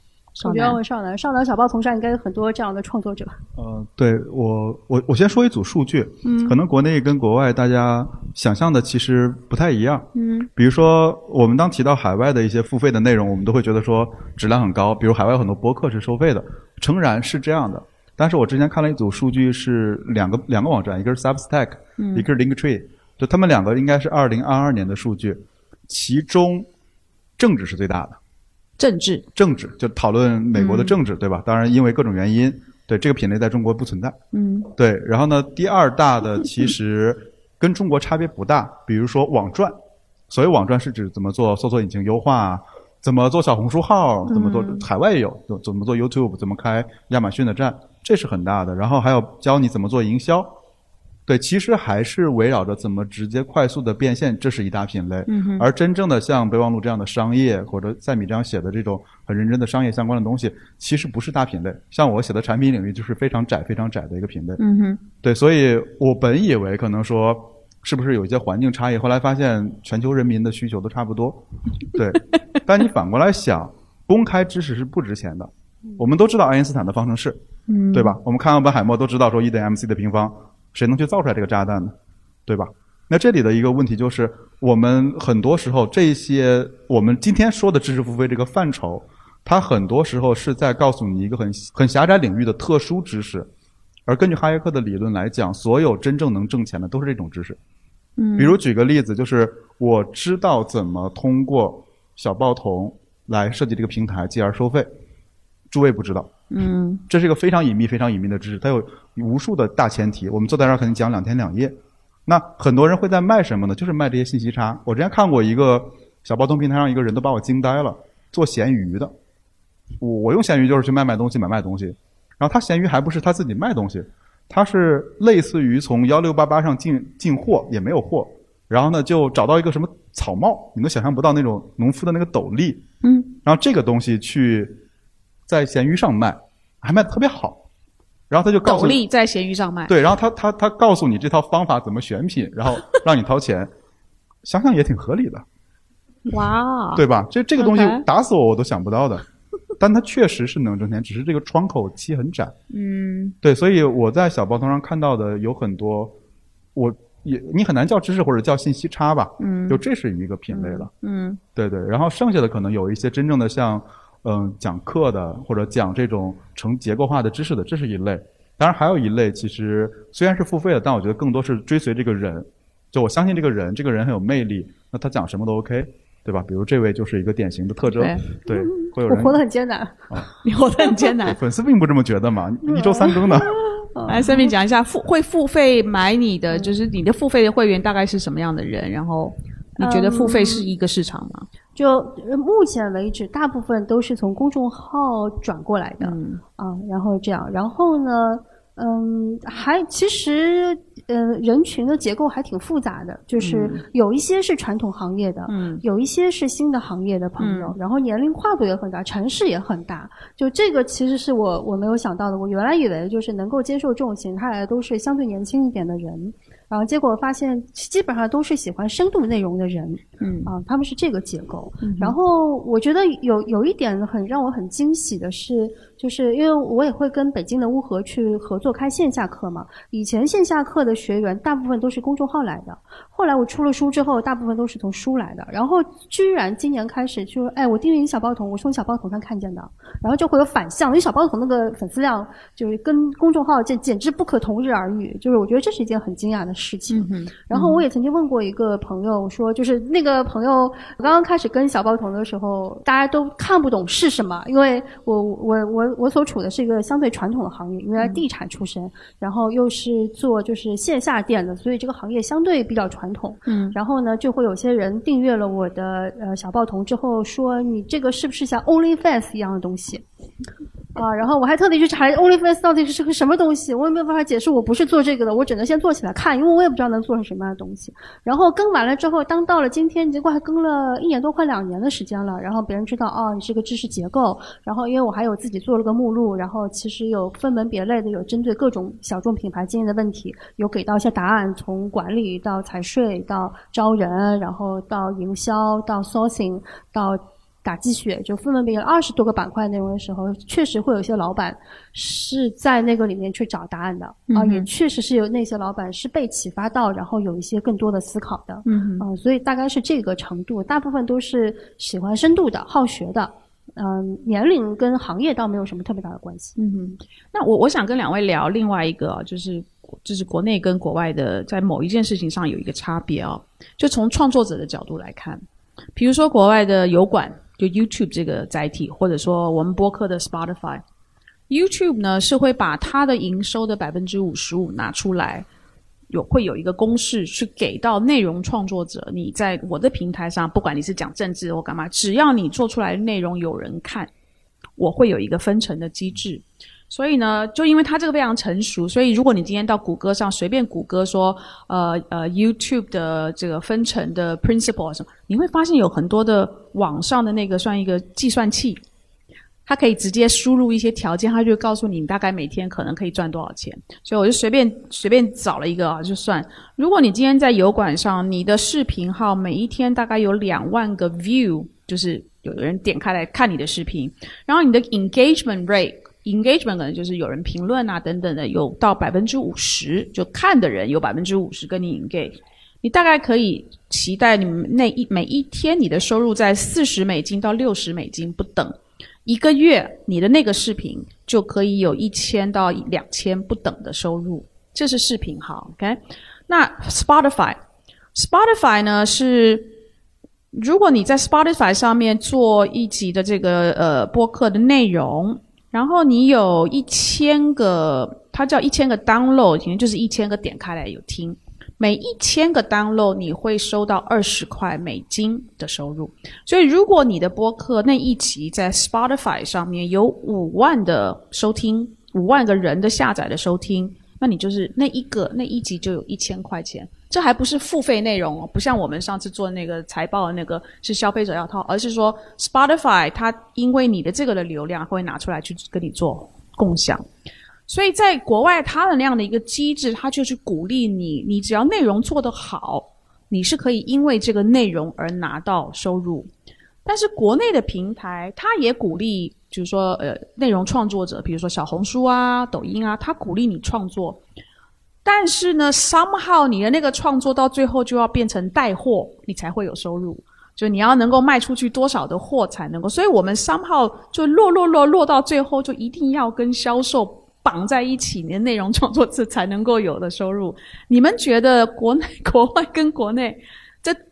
我要问少南，少南小报从上应该有很多这样的创作者。呃，对我，我我先说一组数据，嗯，可能国内跟国外大家想象的其实不太一样，嗯，比如说我们当提到海外的一些付费的内容，我们都会觉得说质量很高，比如海外有很多播客是收费的，诚然是这样的。但是我之前看了一组数据，是两个两个网站，一个是 Substack，一个是 Linktree，就他们两个应该是二零二二年的数据，其中政治是最大的。政治，政治就讨论美国的政治，对吧？当然，因为各种原因，对这个品类在中国不存在。嗯，对。然后呢，第二大的其实跟中国差别不大，比如说网赚。所谓网赚是指怎么做搜索引擎优化，怎么做小红书号，怎么做海外也有，怎怎么做 YouTube，怎么开亚马逊的站，这是很大的。然后还有教你怎么做营销。对，其实还是围绕着怎么直接快速的变现，这是一大品类。嗯而真正的像备忘录这样的商业，或者赛米这样写的这种很认真的商业相关的东西，其实不是大品类。像我写的产品领域就是非常窄、非常窄的一个品类。嗯哼。对，所以我本以为可能说是不是有一些环境差异，后来发现全球人民的需求都差不多。对。但你反过来想，公开知识是不值钱的。我们都知道爱因斯坦的方程式，嗯，对吧？我们看奥本海默都知道说 E 等于 mc 的平方。谁能去造出来这个炸弹呢？对吧？那这里的一个问题就是，我们很多时候这些我们今天说的知识付费这个范畴，它很多时候是在告诉你一个很很狭窄领域的特殊知识，而根据哈耶克的理论来讲，所有真正能挣钱的都是这种知识。嗯。比如举个例子，就是我知道怎么通过小报童来设计这个平台，继而收费。诸位不知道。嗯，这是一个非常隐秘、非常隐秘的知识，它有无数的大前提。我们坐在这儿可能讲两天两夜。那很多人会在卖什么呢？就是卖这些信息差。我之前看过一个小包通平台上一个人都把我惊呆了，做闲鱼的。我我用闲鱼就是去卖卖东西、买卖东西。然后他闲鱼还不是他自己卖东西，他是类似于从幺六八八上进进货，也没有货。然后呢，就找到一个什么草帽，你都想象不到那种农夫的那个斗笠。嗯。然后这个东西去。在闲鱼上卖，还卖的特别好，然后他就告诉斗笠在闲鱼上卖，对，然后他他他告诉你这套方法怎么选品，然后让你掏钱，想想也挺合理的，哇，对吧？这这个东西打死我我都想不到的，但它确实是能挣钱，只是这个窗口期很窄，嗯，对，所以我在小报童上看到的有很多，我也你很难叫知识或者叫信息差吧，嗯，就这是一个品类了，嗯，对对，然后剩下的可能有一些真正的像。嗯，讲课的或者讲这种成结构化的知识的，这是一类。当然还有一类，其实虽然是付费的，但我觉得更多是追随这个人。就我相信这个人，这个人很有魅力，那他讲什么都 OK，对吧？比如这位就是一个典型的特征。对，会有人。我活得很艰难。你 活得很艰难。粉丝并不这么觉得嘛？一周三更的。来，三明讲一下付会付费买你的，就是你的付费的会员大概是什么样的人？然后你觉得付费是一个市场吗？就目前为止，大部分都是从公众号转过来的，嗯。啊，然后这样，然后呢，嗯，还其实，呃，人群的结构还挺复杂的，就是有一些是传统行业的，嗯，有一些是新的行业的朋友，然后年龄跨度也很大，城市也很大，就这个其实是我我没有想到的，我原来以为就是能够接受这种形态的都是相对年轻一点的人。然后结果发现基本上都是喜欢深度内容的人，嗯啊，他们是这个结构。嗯然后我觉得有有一点很让我很惊喜的是，就是因为我也会跟北京的乌合去合作开线下课嘛。以前线下课的学员大部分都是公众号来的，后来我出了书之后，大部分都是从书来的。然后居然今年开始就说，哎，我订阅你小报童，我从小报童上看见的，然后就会有反向，因为小报童那个粉丝量就是跟公众号简简直不可同日而语，就是我觉得这是一件很惊讶的事情。嗯然后我也曾经问过一个朋友，我说就是那个朋友，我刚刚开始跟小报童的时候，大家都看不懂是什么，因为我我我我所处的是一个相对传统的行业，原来地产出身，然后又是做就是线下店的，所以这个行业相对比较传统。嗯然后呢，就会有些人订阅了我的呃小报童之后，说你这个是不是像 OnlyFans 一样的东西？啊，然后我还特地去查 OnlyFans 到底是个什么东西，我也没有办法解释，我不是做这个的，我只能先做起来看，因为我也不知道能做成什么样的东西。然后更完了之后，当到了今天，结果还更了一年多，快两年的时间了。然后别人知道哦，你是个知识结构。然后因为我还有自己做了个目录，然后其实有分门别类的，有针对各种小众品牌经营的问题，有给到一些答案，从管理到财税到招人，然后到营销到 sourcing 到。打鸡血就分门别类二十多个板块内容的时候，确实会有一些老板是在那个里面去找答案的、啊，也确实是有那些老板是被启发到，然后有一些更多的思考的。嗯嗯，所以大概是这个程度，大部分都是喜欢深度的、好学的。嗯，年龄跟行业倒没有什么特别大的关系。嗯哼，那我我想跟两位聊另外一个啊，就是就是国内跟国外的在某一件事情上有一个差别啊，就从创作者的角度来看，比如说国外的油管就 YouTube 这个载体，或者说我们播客的 Spotify。YouTube 呢是会把它的营收的百分之五十五拿出来，有会有一个公式去给到内容创作者。你在我的平台上，不管你是讲政治或干嘛，只要你做出来的内容有人看，我会有一个分成的机制。所以呢，就因为它这个非常成熟，所以如果你今天到谷歌上随便谷歌说，呃呃，YouTube 的这个分成的 principle 什么，你会发现有很多的网上的那个算一个计算器，它可以直接输入一些条件，它就告诉你你大概每天可能可以赚多少钱。所以我就随便随便找了一个啊，就算如果你今天在油管上，你的视频号每一天大概有两万个 view，就是有人点开来看你的视频，然后你的 engagement rate。Engagement 可能就是有人评论啊等等的，有到百分之五十，就看的人有百分之五十跟你 engage，你大概可以期待你那一每一天你的收入在四十美金到六十美金不等，一个月你的那个视频就可以有一千到两千不等的收入，这是视频号，OK？那 Spotify，Spotify 呢是。如果你在 Spotify 上面做一集的这个呃播客的内容，然后你有一千个，它叫一千个 download，其实就是一千个点开来有听。每一千个 download 你会收到二十块美金的收入。所以如果你的播客那一集在 Spotify 上面有五万的收听，五万个人的下载的收听，那你就是那一个那一集就有一千块钱。这还不是付费内容哦，不像我们上次做那个财报的那个是消费者要掏，而是说 Spotify 它因为你的这个的流量会拿出来去跟你做共享，所以在国外它的那样的一个机制，它就是鼓励你，你只要内容做得好，你是可以因为这个内容而拿到收入。但是国内的平台，它也鼓励，就是说呃内容创作者，比如说小红书啊、抖音啊，它鼓励你创作。但是呢，somehow 你的那个创作到最后就要变成带货，你才会有收入。就你要能够卖出去多少的货才能够，所以我们 somehow 就落落落落到最后，就一定要跟销售绑在一起，你的内容创作者才能够有的收入。你们觉得国内、国外跟国内，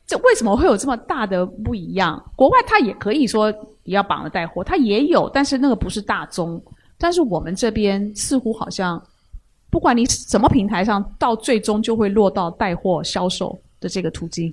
这这为什么会有这么大的不一样？国外它也可以说也要绑着带货，它也有，但是那个不是大宗。但是我们这边似乎好像。不管你什么平台上，到最终就会落到带货销售的这个途径。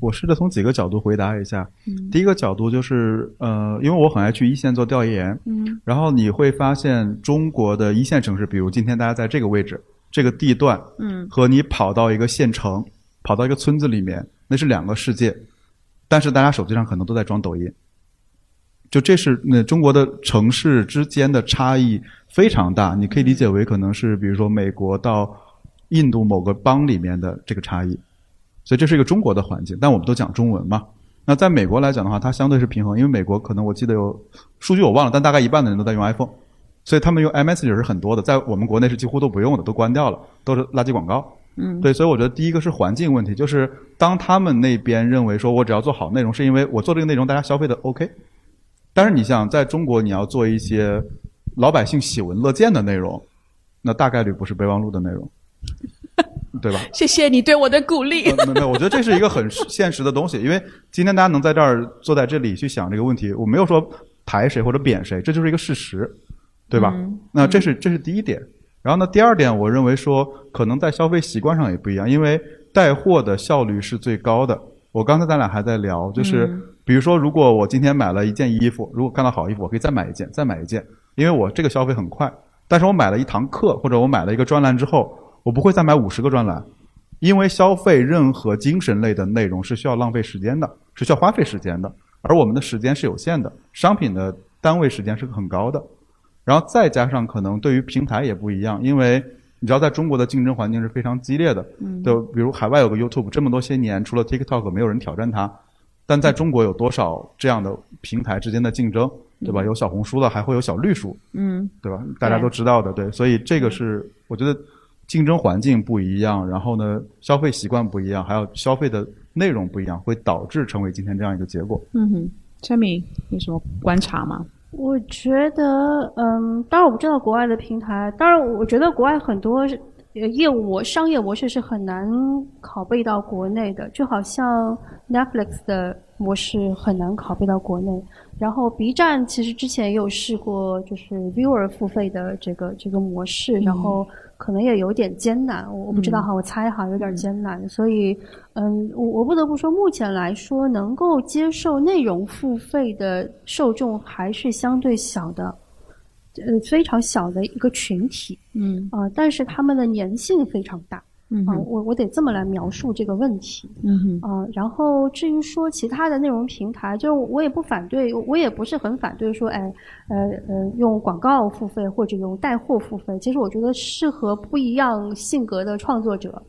我试着从几个角度回答一下。嗯、第一个角度就是，呃，因为我很爱去一线做调研，嗯，然后你会发现中国的一线城市，比如今天大家在这个位置、这个地段，嗯，和你跑到一个县城、跑到一个村子里面，那是两个世界。但是大家手机上可能都在装抖音。就这是那中国的城市之间的差异非常大，你可以理解为可能是比如说美国到印度某个邦里面的这个差异。所以这是一个中国的环境，但我们都讲中文嘛。那在美国来讲的话，它相对是平衡，因为美国可能我记得有数据我忘了，但大概一半的人都在用 iPhone，所以他们用 iMessage 是很多的，在我们国内是几乎都不用的，都关掉了，都是垃圾广告。嗯，对，所以我觉得第一个是环境问题，就是当他们那边认为说我只要做好内容，是因为我做这个内容大家消费的 OK，但是你想在中国你要做一些老百姓喜闻乐见的内容，那大概率不是备忘录的内容。对吧？谢谢你对我的鼓励。没有没有，我觉得这是一个很现实的东西。因为今天大家能在这儿坐在这里去想这个问题，我没有说抬谁或者贬谁，这就是一个事实，对吧？那这是这是第一点。然后呢，第二点，我认为说可能在消费习惯上也不一样，因为带货的效率是最高的。我刚才咱俩还在聊，就是比如说，如果我今天买了一件衣服，如果看到好衣服，我可以再买一件，再买一件，因为我这个消费很快。但是我买了一堂课或者我买了一个专栏之后。我不会再买五十个专栏，因为消费任何精神类的内容是需要浪费时间的，是需要花费时间的，而我们的时间是有限的，商品的单位时间是很高的，然后再加上可能对于平台也不一样，因为你知道在中国的竞争环境是非常激烈的，嗯就比如海外有个 YouTube 这么多些年，除了 TikTok 没有人挑战它，但在中国有多少这样的平台之间的竞争，对吧？有小红书的，还会有小绿书，嗯，对吧？大家都知道的，对，所以这个是我觉得。竞争环境不一样，然后呢，消费习惯不一样，还有消费的内容不一样，会导致成为今天这样一个结果。嗯哼，Jamie 有什么观察吗？我觉得，嗯，当然我不知道国外的平台，当然我觉得国外很多业务商业模式是很难拷贝到国内的，就好像 Netflix 的模式很难拷贝到国内。然后 B 站其实之前也有试过，就是 Viewer 付费的这个这个模式，然后。可能也有点艰难，我我不知道哈，我猜哈，有点艰难。所以，嗯，我我不得不说，目前来说，能够接受内容付费的受众还是相对小的，呃，非常小的一个群体。嗯啊，但是他们的粘性非常大。嗯，我我得这么来描述这个问题。嗯哼，啊，然后至于说其他的内容平台，就是我也不反对，我也不是很反对说，哎，呃呃，用广告付费或者用带货付费。其实我觉得适合不一样性格的创作者。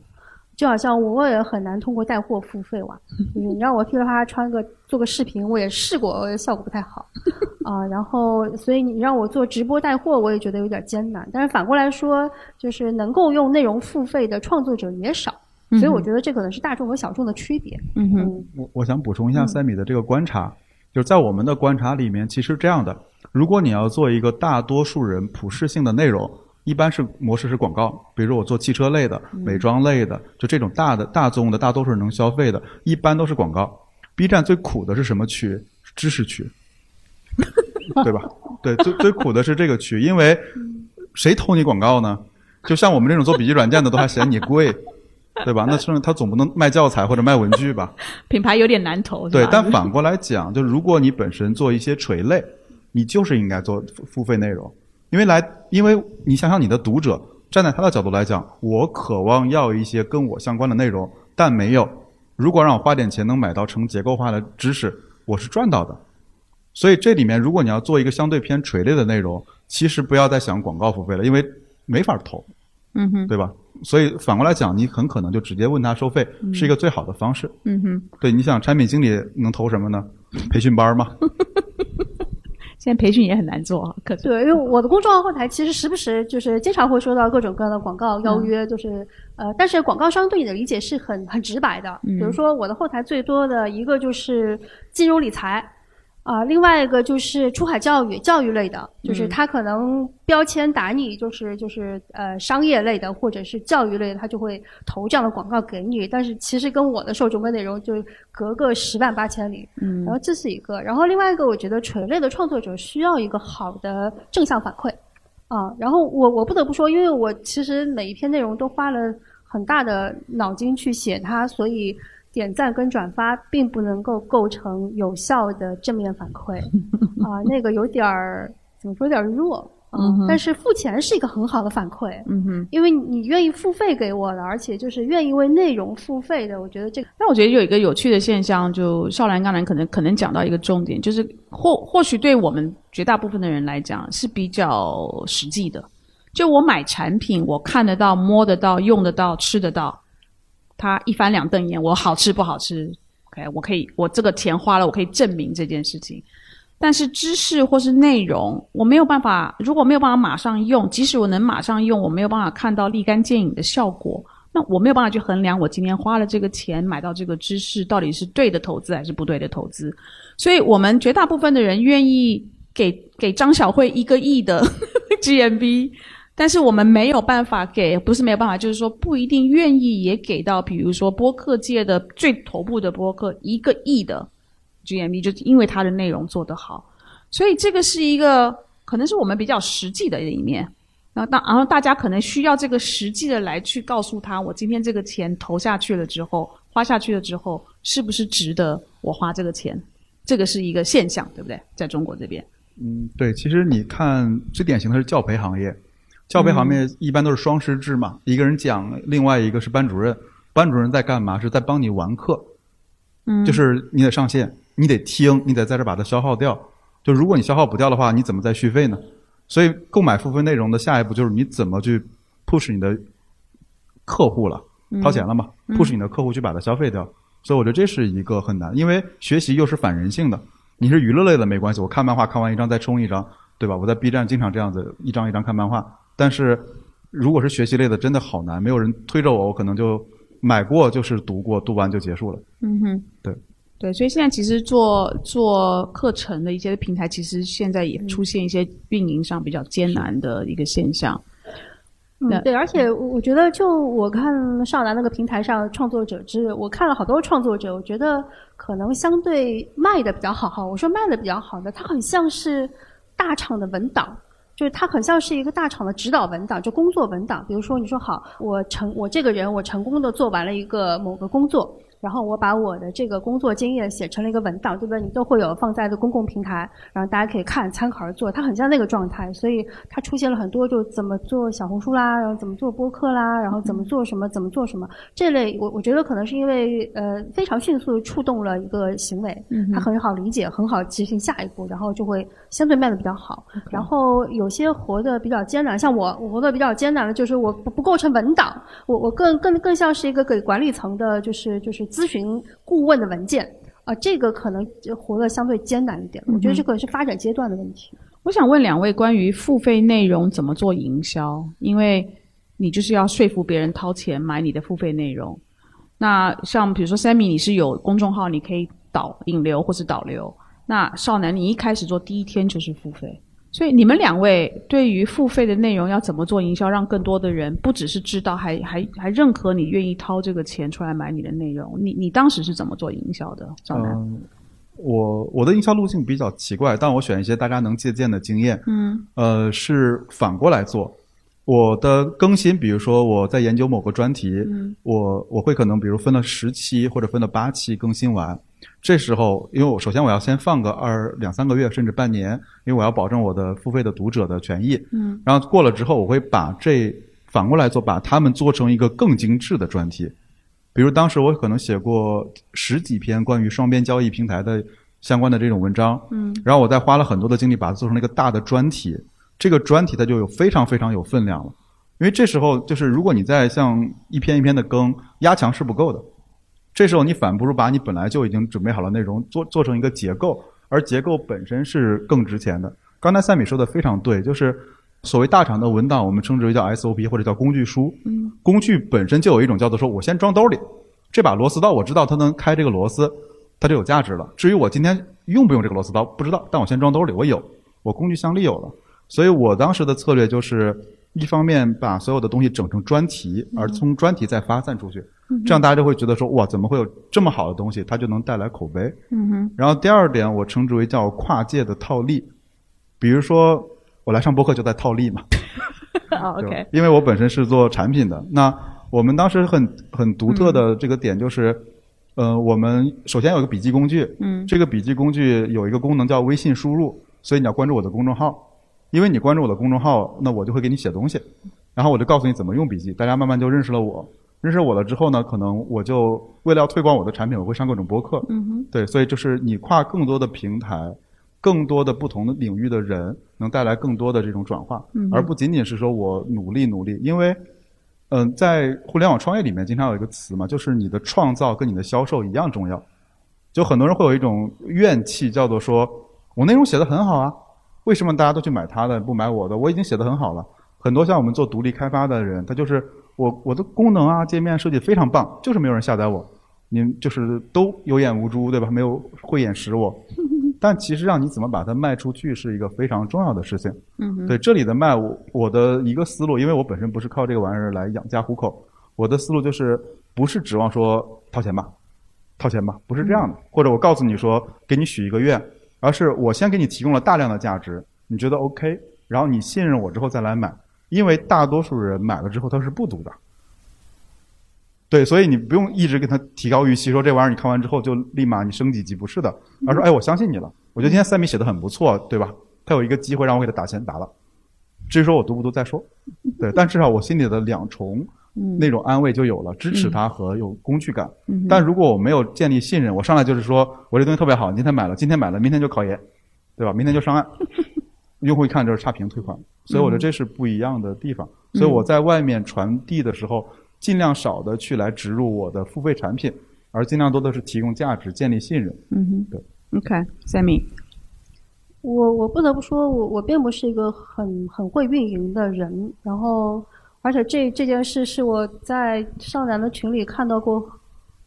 就好像我也很难通过带货付费哇，你让我噼里啪啦穿个做个视频，我也试过，效果不太好 啊。然后，所以你让我做直播带货，我也觉得有点艰难。但是反过来说，就是能够用内容付费的创作者也少，所以我觉得这可能是大众和小众的区别。嗯哼，我我想补充一下赛米的这个观察，就是在我们的观察里面，其实这样的，如果你要做一个大多数人普适性的内容。一般是模式是广告，比如说我做汽车类的、美妆类的，就这种大的大宗的大多数人能消费的，一般都是广告。B 站最苦的是什么区？知识区，对吧？对，最最苦的是这个区，因为谁投你广告呢？就像我们这种做笔记软件的，都还嫌你贵，对吧？那是他总不能卖教材或者卖文具吧？品牌有点难投。对，但反过来讲，就如果你本身做一些垂类，你就是应该做付费内容。因为来，因为你想想你的读者，站在他的角度来讲，我渴望要一些跟我相关的内容，但没有。如果让我花点钱能买到成结构化的知识，我是赚到的。所以这里面，如果你要做一个相对偏垂类的内容，其实不要再想广告付费了，因为没法投，嗯哼，对吧？所以反过来讲，你很可能就直接问他收费，是一个最好的方式。嗯哼，对，你想产品经理能投什么呢？培训班吗？现在培训也很难做，可对，因为我的公众号后台其实时不时就是经常会收到各种各样的广告邀约，就是呃，但是广告商对你的理解是很很直白的，比如说我的后台最多的一个就是金融理财。啊，另外一个就是出海教育，教育类的，就是他可能标签打你，就是就是呃商业类的或者是教育类的，他就会投这样的广告给你。但是其实跟我的受众跟内容就隔个十万八千里。嗯，然后这是一个，然后另外一个，我觉得垂类的创作者需要一个好的正向反馈。啊，然后我我不得不说，因为我其实每一篇内容都花了很大的脑筋去写它，所以。点赞跟转发并不能够构成有效的正面反馈，啊，那个有点儿怎么说有点弱，嗯，但是付钱是一个很好的反馈，嗯哼，因为你愿意付费给我了，而且就是愿意为内容付费的，我觉得这个。那我觉得有一个有趣的现象，就少兰刚才可能可能讲到一个重点，就是或或许对我们绝大部分的人来讲是比较实际的。就我买产品，我看得到、摸得到、用得到、吃得到，他一翻两瞪眼，我好吃不好吃？OK，我可以，我这个钱花了，我可以证明这件事情。但是知识或是内容，我没有办法，如果没有办法马上用，即使我能马上用，我没有办法看到立竿见影的效果，那我没有办法去衡量我今天花了这个钱买到这个知识到底是对的投资还是不对的投资。所以我们绝大部分的人愿意给给张小慧一个亿的 GMB，但是我们没有办法给，不是没有办法，就是说不一定愿意也给到，比如说播客界的最头部的播客一个亿的。GMV 就因为它的内容做得好，所以这个是一个可能是我们比较实际的一面。然后大然后大家可能需要这个实际的来去告诉他，我今天这个钱投下去了之后，花下去了之后，是不是值得我花这个钱？这个是一个现象，对不对？在中国这边，嗯，对。其实你看最典型的是教培行业，教培行业一般都是双师制嘛，一个人讲，另外一个是班主任。班主任在干嘛？是在帮你完课，嗯，就是你得上线。你得听，你得在这把它消耗掉。就如果你消耗不掉的话，你怎么再续费呢？所以购买付费内容的下一步就是你怎么去 push 你的客户了，掏钱了嘛？push 你的客户去把它消费掉。所以我觉得这是一个很难，因为学习又是反人性的。你是娱乐类的没关系，我看漫画看完一张再充一张，对吧？我在 B 站经常这样子一张一张看漫画。但是如果是学习类的，真的好难，没有人推着我，我可能就买过就是读过，读完就结束了。嗯哼，对。对，所以现在其实做做课程的一些平台，其实现在也出现一些运营上比较艰难的一个现象。嗯，对，而且我觉得，就我看少南那个平台上创作者之，我看了好多创作者，我觉得可能相对卖的比较好哈。我说卖的比较好的，它很像是大厂的文档，就是它很像是一个大厂的指导文档，就工作文档。比如说，你说好，我成我这个人，我成功的做完了一个某个工作。然后我把我的这个工作经验写成了一个文档，对不对？你都会有放在的公共平台，然后大家可以看参考而做。它很像那个状态，所以它出现了很多就怎么做小红书啦，然后怎么做播客啦，然后怎么做什么，怎么做什么这类。我我觉得可能是因为呃非常迅速触动了一个行为，它很好理解，很好执行下一步，然后就会相对卖的比较好。然后有些活的比较艰难，像我我活的比较艰难的就是我不不构成文档，我我更更更像是一个给管理层的，就是就是。咨询顾问的文件啊，这个可能活得相对艰难一点。我觉得这可能是发展阶段的问题。我想问两位关于付费内容怎么做营销，因为你就是要说服别人掏钱买你的付费内容。那像比如说 Sammy，你是有公众号，你可以导引流或是导流。那少男，你一开始做第一天就是付费。所以你们两位对于付费的内容要怎么做营销，让更多的人不只是知道，还还还认可你愿意掏这个钱出来买你的内容？你你当时是怎么做营销的？张楠，我我的营销路径比较奇怪，但我选一些大家能借鉴的经验。嗯，呃，是反过来做。我的更新，比如说我在研究某个专题，我我会可能比如分了十期或者分了八期更新完。这时候，因为我首先我要先放个二两三个月，甚至半年，因为我要保证我的付费的读者的权益。嗯。然后过了之后，我会把这反过来做，把他们做成一个更精致的专题。比如当时我可能写过十几篇关于双边交易平台的相关的这种文章。嗯。然后我再花了很多的精力把它做成了一个大的专题。这个专题它就有非常非常有分量了。因为这时候就是如果你在像一篇一篇的更，压强是不够的。这时候你反不如把你本来就已经准备好了内容做做成一个结构，而结构本身是更值钱的。刚才赛米说的非常对，就是所谓大厂的文档，我们称之为叫 SOP 或者叫工具书。嗯，工具本身就有一种叫做说我先装兜里，这把螺丝刀我知道它能开这个螺丝，它就有价值了。至于我今天用不用这个螺丝刀不知道，但我先装兜里，我有，我工具箱里有了。所以我当时的策略就是。一方面把所有的东西整成专题，而从专题再发散出去，这样大家就会觉得说哇，怎么会有这么好的东西？它就能带来口碑。嗯哼。然后第二点，我称之为叫跨界的套利，比如说我来上播客就在套利嘛。OK。因为我本身是做产品的，那我们当时很很独特的这个点就是，呃，我们首先有一个笔记工具，嗯，这个笔记工具有一个功能叫微信输入，所以你要关注我的公众号。因为你关注我的公众号，那我就会给你写东西，然后我就告诉你怎么用笔记，大家慢慢就认识了我。认识我了之后呢，可能我就为了要推广我的产品，我会上各种播客。嗯哼。对，所以就是你跨更多的平台，更多的不同的领域的人，能带来更多的这种转化，嗯而不仅仅是说我努力努力。因为，嗯、在互联网创业里面，经常有一个词嘛，就是你的创造跟你的销售一样重要。就很多人会有一种怨气，叫做说我内容写的很好啊，为什么大家都去买他的，不买我的？我已经写的很好了。很多像我们做独立开发的人，他就是我我的功能啊、界面设计非常棒，就是没有人下载我。您就是都有眼无珠，对吧？没有慧眼识我。但其实让你怎么把它卖出去是一个非常重要的事情。嗯，对这里的卖，我我的一个思路，因为我本身不是靠这个玩意儿来养家糊口，我的思路就是不是指望说掏钱吧，掏钱吧，不是这样的。或者我告诉你说给你许一个愿，而是我先给你提供了大量的价值，你觉得 OK，然后你信任我之后再来买，因为大多数人买了之后他是不读的。对，所以你不用一直给他提高预期，说这玩意儿你看完之后就立马你升几级，不是的，而说哎，我相信你了，我觉得今天三米写的很不错，对吧？他有一个机会让我给他打钱，打了。至于说我读不读再说，对，但至少我心里的两重那种安慰就有了，支持他和有工具感。嗯但如果我没有建立信任，我上来就是说我这东西特别好，你今天买了，今天买了，明天就考研，对吧？明天就上岸，用户一看就是差评退款，所以我觉得这是不一样的地方。所以我在外面传递的时候，尽量少的去来植入我的付费产品，而尽量多的是提供价值，建立信任。嗯哼，对，OK，Sammy，我我不得不说，我我并不是一个很很会运营的人，然后而且这这件事是我在上南的群里看到过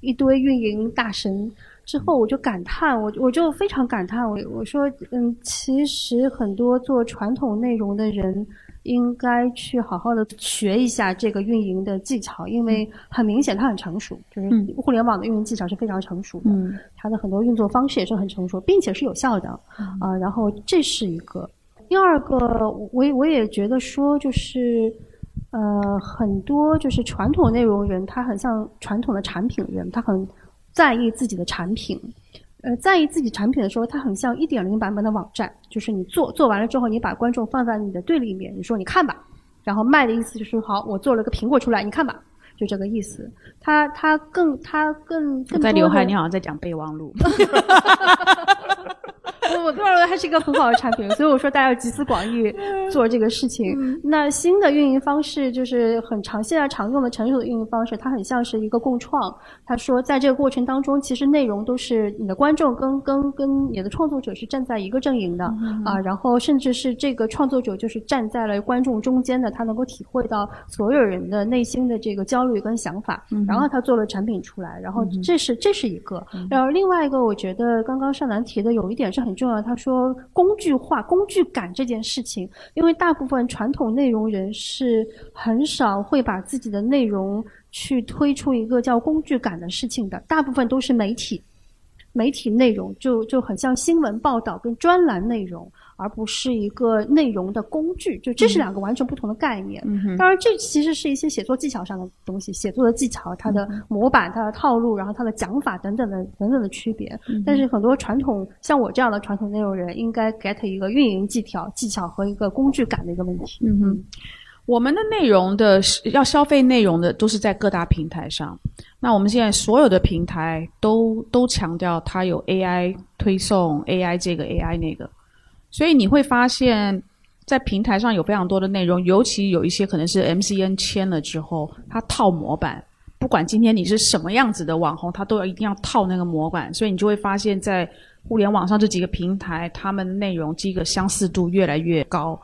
一堆运营大神之后，我就感叹，我我就非常感叹，我我说，嗯，其实很多做传统内容的人。应该去好好的学一下这个运营的技巧，因为很明显它很成熟，就是嗯互联网的运营技巧是非常成熟的。嗯它的很多运作方式也是很成熟，并且是有效的啊、然后这是一个，第二个，我也我也觉得说，就是呃，很多就是传统内容人，他很像传统的产品人，他很在意自己的产品。呃，在意自己产品的时候，他很像一点零版本的网站，就是你做做完了之后，你把观众放在你的对立面，你说你看吧，然后卖的意思就是好，我做了个苹果出来，你看吧，就这个意思。他他更他更在刘海，你好像在讲备忘录。我我个人认为它是一个很好的产品，所以我说大家要集思广益做这个事情。那新的运营方式就是很常现在常用的成熟的运营方式，它很像是一个共创。他说，在这个过程当中，其实内容都是你的观众跟跟跟你的创作者是站在一个阵营的啊，然后甚至是这个创作者就是站在了观众中间的，他能够体会到所有人的内心的这个焦虑跟想法，然后他做了产品出来，然后这是这是一个，然后另外一个，我觉得刚刚尚南提的有一点是很重要，他说工具化、工具感这件事情，因为大部分传统内容人是很少会把自己的内容去推出一个叫工具感的事情的，大部分都是媒体。媒体内容就就很像新闻报道跟专栏内容，而不是一个内容的工具，就这是两个完全不同的概念。嗯当然，这其实是一些写作技巧上的东西，写作的技巧、它的模板、它的套路，然后它的讲法等等的等等的区别。嗯但是很多传统像我这样的传统内容人，应该 get 一个运营技巧、技巧和一个工具感的一个问题。嗯哼，我们的内容的要消费内容的都是在各大平台上。那我们现在所有的平台都都强调它有 AI 推送，AI 这个 AI 那个，所以你会发现在平台上有非常多的内容，尤其有一些可能是 MCN 签了之后，它套模板。不管今天你是什么样子的网红，他都要一定要套那个模板，所以你就会发现，在互联网上这几个平台，他们内容这个相似度越来越高。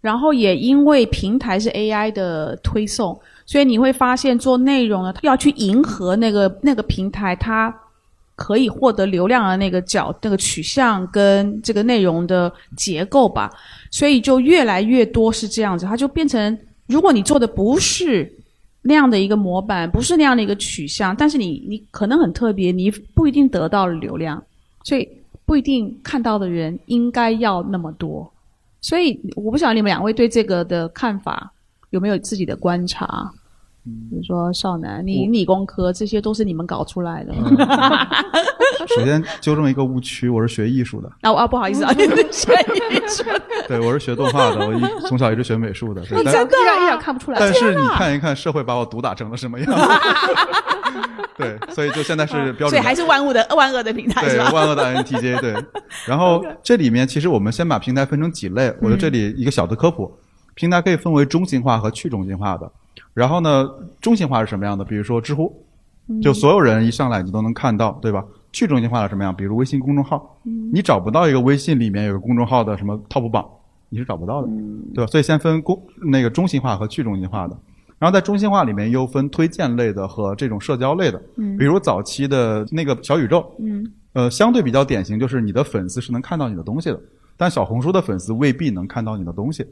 然后也因为平台是 AI 的推送，所以你会发现做内容呢，要去迎合那个那个平台它可以获得流量的那个角、那个取向跟这个内容的结构吧，所以就越来越多是这样子，它就变成如果你做的不是那样的一个模板，不是那样的一个取向，但是你你可能很特别，你不一定得到了流量，所以不一定看到的人应该要那么多。所以我不晓得你们两位对这个的看法有没有自己的观察？比如说少男，你理工科这些都是你们搞出来的。首先纠正一个误区，我是学艺术的，啊啊，不好意思啊，你 是学艺术的对我是学动画的，我一从小一直学美术的，对但一点一点看不出来。但是你看一看社会把我毒打成了什么样？对，所以就现在是标准，所以还是万物的万恶的平台对，万恶的 INTJ 对。然后这里面其实我们先把平台分成几类，我觉得这里一个小的科普，平台可以分为中心化和去中心化的。然后呢，中心化是什么样的？比如说知乎，就所有人一上来你都能看到，对吧？去中心化的什么样？比如微信公众号，你找不到一个微信里面有个公众号的什么 top 榜，你是找不到的，对吧？所以先分公那个中心化和去中心化的。然后在中心化里面又分推荐类的和这种社交类的，比如早期的那个小宇宙，呃，相对比较典型，就是你的粉丝是能看到你的东西的，但小红书的粉丝未必能看到你的东西，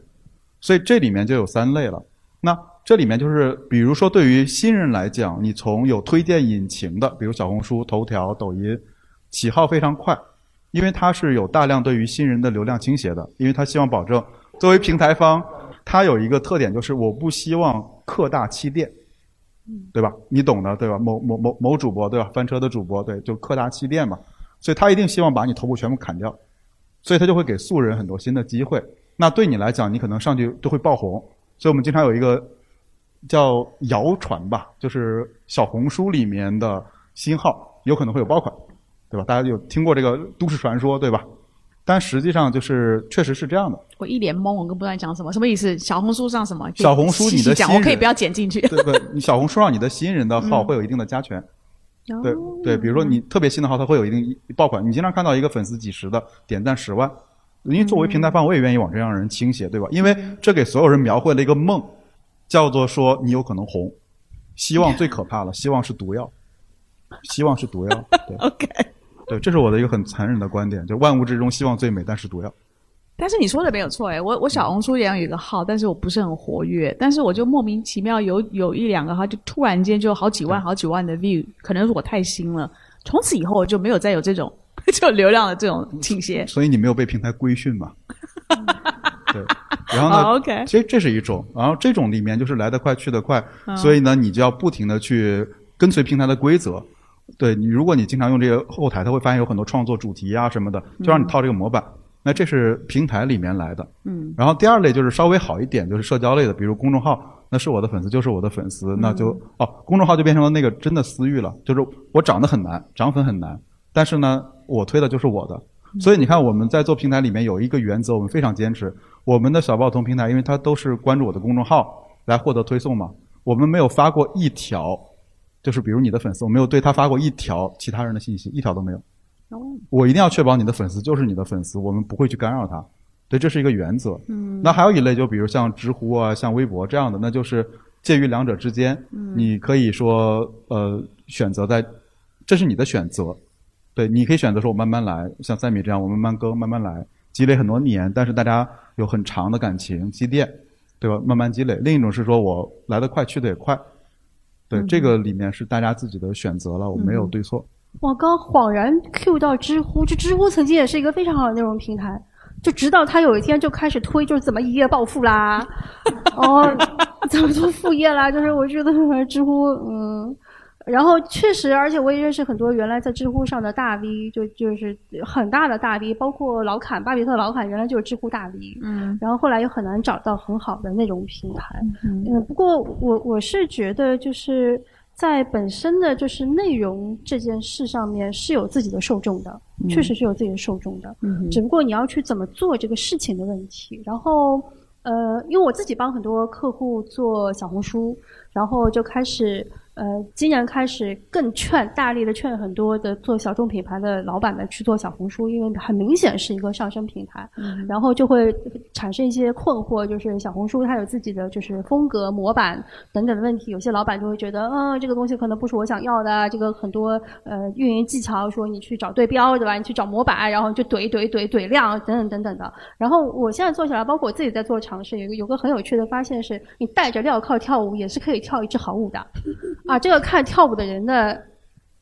所以这里面就有三类了。那这里面就是，比如说对于新人来讲，你从有推荐引擎的，比如小红书、头条、抖音，起号非常快，因为它是有大量对于新人的流量倾斜的，因为它希望保证作为平台方。它有一个特点，就是我不希望客大欺店，对吧？你懂的，对吧？某某某某主播，对吧？翻车的主播，对，就客大欺店嘛。所以他一定希望把你头部全部砍掉，所以他就会给素人很多新的机会。那对你来讲，你可能上去就会爆红。所以我们经常有一个叫谣传吧，就是小红书里面的新号有可能会有爆款，对吧？大家有听过这个都市传说，对吧？但实际上就是确实是这样的。我一脸懵，我跟不知道讲什么，什么意思？小红书上什么？小红书你的新人，我可以不要剪进去。对对，你小红书上你的新人的号会有一定的加权。对对，比如说你特别新的号，它会有一定爆款。你经常看到一个粉丝几十的，点赞十万，因为作为平台方，我也愿意往这样的人倾斜，对吧？因为这给所有人描绘了一个梦，叫做说你有可能红。希望最可怕了，希望是毒药，希望是毒药。对。OK。对，这是我的一个很残忍的观点，就万物之中希望最美，但是毒药。但是你说的没有错哎，我我小红书也有一个号，但是我不是很活跃，但是我就莫名其妙有有一两个号，就突然间就好几万、好几万的 view，可能是我太新了，从此以后我就没有再有这种 就流量的这种倾斜。所以你没有被平台规训嘛？对，然后呢？OK，其实这是一种，然后这种里面就是来得快去得快，所以呢，你就要不停的去跟随平台的规则。对你，如果你经常用这个后台，他会发现有很多创作主题啊什么的，就让你套这个模板。那这是平台里面来的。嗯。然后第二类就是稍微好一点，就是社交类的，比如公众号，那是我的粉丝就是我的粉丝，那就哦，公众号就变成了那个真的私域了，就是我涨得很难，涨粉很难，但是呢，我推的就是我的。所以你看我们在做平台里面有一个原则，我们非常坚持，我们的小报童平台，因为它都是关注我的公众号来获得推送嘛，我们没有发过一条。就是比如你的粉丝，我没有对他发过一条其他人的信息，一条都没有。我一定要确保你的粉丝就是你的粉丝，我们不会去干扰他。对，这是一个原则。嗯。那还有一类，就比如像知乎啊、像微博这样的，那就是介于两者之间。嗯。你可以说，呃，选择在，这是你的选择。对，你可以选择说，我慢慢来，像赛米这样，我慢慢更，慢慢来，积累很多年，但是大家有很长的感情积淀，对吧？慢慢积累。另一种是说我来得快，去得也快。对，这个里面是大家自己的选择了，我没有对错。我刚恍然 Q 到知乎，就知乎曾经也是一个非常好的内容平台，就直到他有一天就开始推，就是怎么一夜暴富啦，哦，怎么做副业啦，就是我觉得知乎，嗯。然后确实，而且我也认识很多原来在知乎上的大 V，就就是很大的大 V，包括老坎巴比特老坎，原来就是知乎大 V。嗯。然后后来又很难找到很好的那种平台。嗯。不过我我是觉得，就是在本身的就是内容这件事上面是有自己的受众的，确实是有自己的受众的。嗯。只不过你要去怎么做这个事情的问题。然后，呃，因为我自己帮很多客户做小红书，然后就开始。呃，今年开始更劝大力的劝很多的做小众品牌的老板们去做小红书，因为很明显是一个上升平台，嗯然后就会产生一些困惑，就是小红书它有自己的就是风格模板等等的问题，有些老板就会觉得，嗯，这个东西可能不是我想要的，这个很多呃运营技巧，说你去找对标对吧？你去找模板，然后就怼怼怼怼量等等等等的。然后我现在做起来，包括我自己在做尝试，有有个很有趣的发现是，你带着镣铐跳舞也是可以跳一支好舞的。啊，这个看跳舞的人的，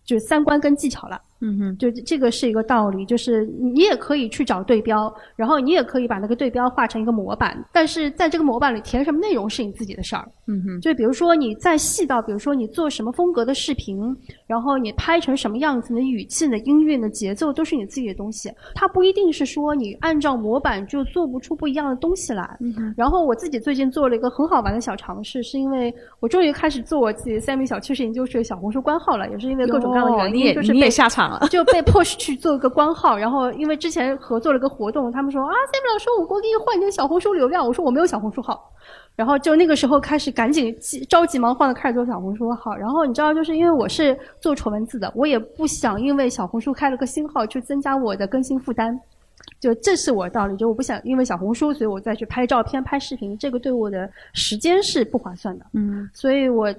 就是三观跟技巧了。嗯哼，就这个是一个道理，就是你也可以去找对标，然后你也可以把那个对标画成一个模板，但是在这个模板里填什么内容是你自己的事儿。嗯哼，就比如说你再细到，比如说你做什么风格的视频，然后你拍成什么样子，你的语气、你的音乐、你的节奏都是你自己的东西，它不一定是说你按照模板就做不出不一样的东西来。嗯哼然后我自己最近做了一个很好玩的小尝试，是因为我终于开始做我自己三米小趋势研究室小红书官号了，也是因为各种各样的原因，就是你也就是被下场了。就被 push 去做一个官号，然后因为之前合作了个活动，他们说啊，Sam 老师，我我给你换你的小红书流量，我说我没有小红书号，然后就那个时候开始赶紧急着急忙慌的开始做小红书号，然后你知道，就是因为我是做纯文字的，我也不想因为小红书开了个新号去增加我的更新负担。就这是我的道理，就我不想因为小红书，所以我再去拍照片、拍视频，这个对我的时间是不划算的。嗯所以我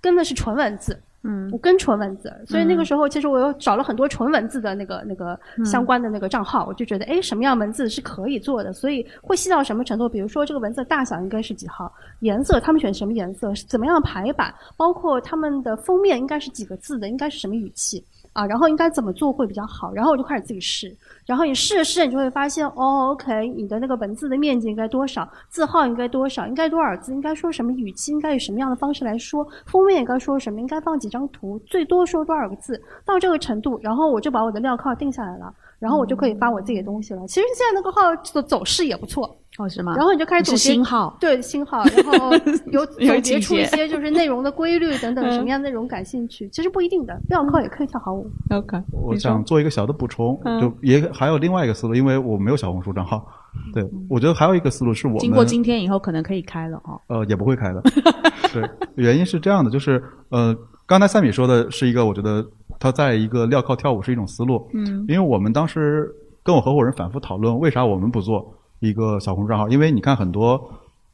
跟的是纯文字。嗯。我跟纯文字，所以那个时候其实我又找了很多纯文字的那个那个相关的那个账号，我就觉得哎什么样文字是可以做的，所以会细到什么程度？比如说这个文字大小应该是几号，颜色他们选什么颜色，是怎么样排版，包括他们的封面应该是几个字的，应该是什么语气啊，然后应该怎么做会比较好，然后我就开始自己试，然后你试试，你就会发现哦，OK，你的那个文字的面积应该多少，字号应该多少，应该多少？字，应该说什么语气，应该以什么样的方式来说，封面应该说什么，应该放几张图，最多说多少个字，到这个程度，然后我就把我的料号定下来了，然后我就可以发我自己的东西了。其实现在那个号的走势也不错，哦是吗？然后你就开始总是结新号，对星号，然后 有有总结出一些就是内容的规律等等，嗯什么样的内容感兴趣，其实不一定的，镣铐也可以跳好舞。OK，我想做一个小的补充，嗯就也还有另外一个思路，因为我没有小红书账号。对，我觉得还有一个思路是我们经过今天以后可能可以开了哦。呃，也不会开的。对，原因是这样的，就是呃，刚才赛米说的是一个，我觉得他在一个镣铐跳舞是一种思路。嗯因为我们当时跟我合伙人反复讨论，为啥我们不做一个小红书账号？因为你看很多，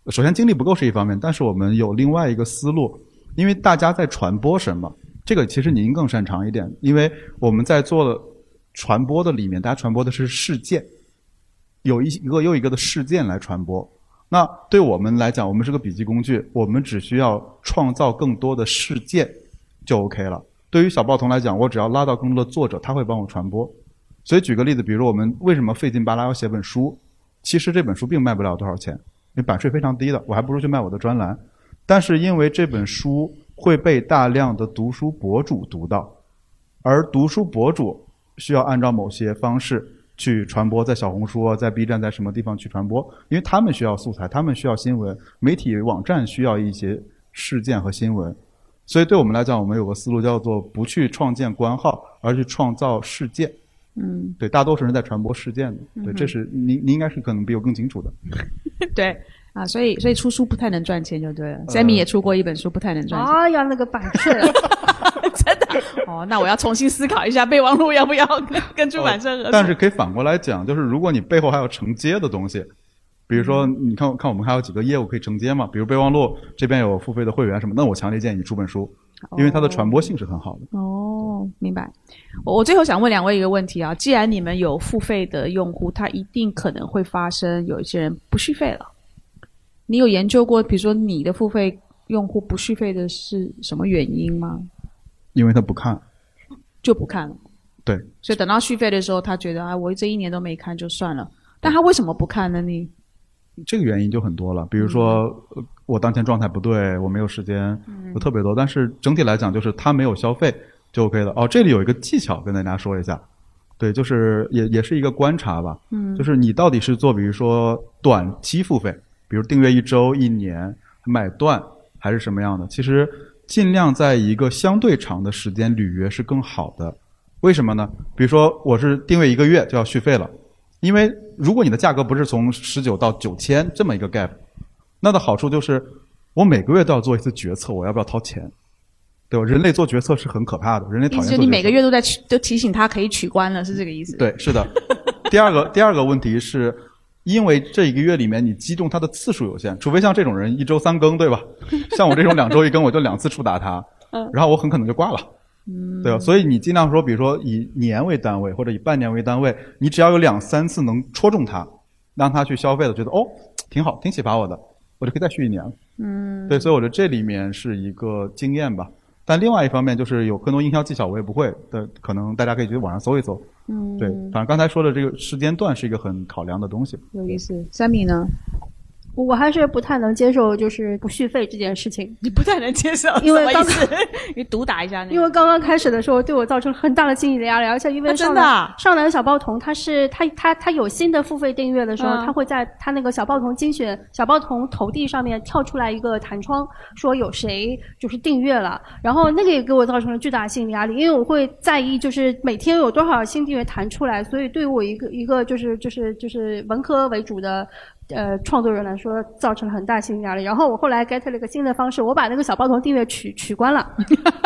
首先精力不够是一方面，但是我们有另外一个思路，因为大家在传播什么，这个其实您更擅长一点，因为我们在做的传播的里面，大家传播的是事件，有一一个又一个的事件来传播。那对我们来讲，我们是个笔记工具，我们只需要创造更多的事件就 OK 了。对于小报童来讲，我只要拉到更多的作者，他会帮我传播。所以举个例子，比如我们为什么费劲巴拉要写本书？其实这本书并卖不了多少钱，因为版税非常低的，我还不如去卖我的专栏。但是因为这本书会被大量的读书博主读到，而读书博主需要按照某些方式去传播，在小红书，在 B 站，在什么地方去传播？因为他们需要素材，他们需要新闻，媒体网站需要一些事件和新闻。所以对我们来讲，我们有个思路叫做不去创建官号，而去创造事件。嗯，对，大多数人在传播事件的。对，这是您您应该是可能比我更清楚的。对啊，所以所以出书不太能赚钱就对了。呃 Sammy 也出过一本书，不太能赚钱。哎呀，那个版税，真的哦，那我要重新思考一下备忘录要不要跟跟出版社合作。呃但是可以反过来讲，就是如果你背后还有承接的东西，比如说嗯你看看我们还有几个业务可以承接嘛，比如备忘录这边有付费的会员什么，那我强烈建议你出本书，因为它的传播性是很好的。哦，明白。我我最后想问两位一个问题啊，既然你们有付费的用户，他一定可能会发生有一些人不续费了。你有研究过，比如说你的付费用户不续费的是什么原因吗？因为他不看，就不看了。对，所以等到续费的时候，他觉得啊，我这一年都没看就算了。但他为什么不看呢？你这个原因就很多了，比如说、呃我当前状态不对，我没有时间，有特别多。但是整体来讲，就是他没有消费就 OK 了。哦，这里有一个技巧跟大家说一下，对，就是也也是一个观察吧，嗯就是你到底是做比如说短期付费，比如订阅一周、一年、买断，还是什么样的？其实尽量在一个相对长的时间履约是更好的。为什么呢？比如说我是订阅一个月就要续费了，因为如果你的价格不是从十九到九千这么一个 gap，那的好处就是我每个月都要做一次决策，我要不要掏钱，对吧？人类做决策是很可怕的，人类讨意思厌做决策。是你每个月都在取都提醒他可以取关了，是这个意思？对，是的。第二个第二个问题是，因为这一个月里面你击中他的次数有限，除非像这种人一周三更，对吧？像我这种两周一更，我就两次触达他，嗯然后我很可能就挂了。嗯对吧？所以你尽量说，比如说以年为单位或者以半年为单位，你只要有两三次能戳中他，让他去消费了，觉得哦挺好，挺启发我的，我就可以再续一年了。嗯，对，所以我觉得这里面是一个经验吧。但另外一方面就是有更多营销技巧我也不会的，可能大家可以去网上搜一搜。嗯，对，反正刚才说的这个时间段是一个很考量的东西。有意思。三米呢？我还是不太能接受，就是不续费这件事情。你不太能接受，因为刚什么意思 你毒打一下那个。因为刚刚开始的时候，对我造成了很大的心理的压力，而且因为啊真上来、的啊上南小报童，他是他他他有新的付费订阅的时候，嗯它会在他那个小报童精选小报童投递上面跳出来一个弹窗，说有谁就是订阅了，然后那个也给我造成了巨大的心理压力，因为我会在意就是每天有多少新订阅弹出来，所以对于我一个一个就是就是就是文科为主的。呃，创作人来说造成了很大心理压力。然后我后来 get 了一个新的方式，我把那个小包童订阅取取关了，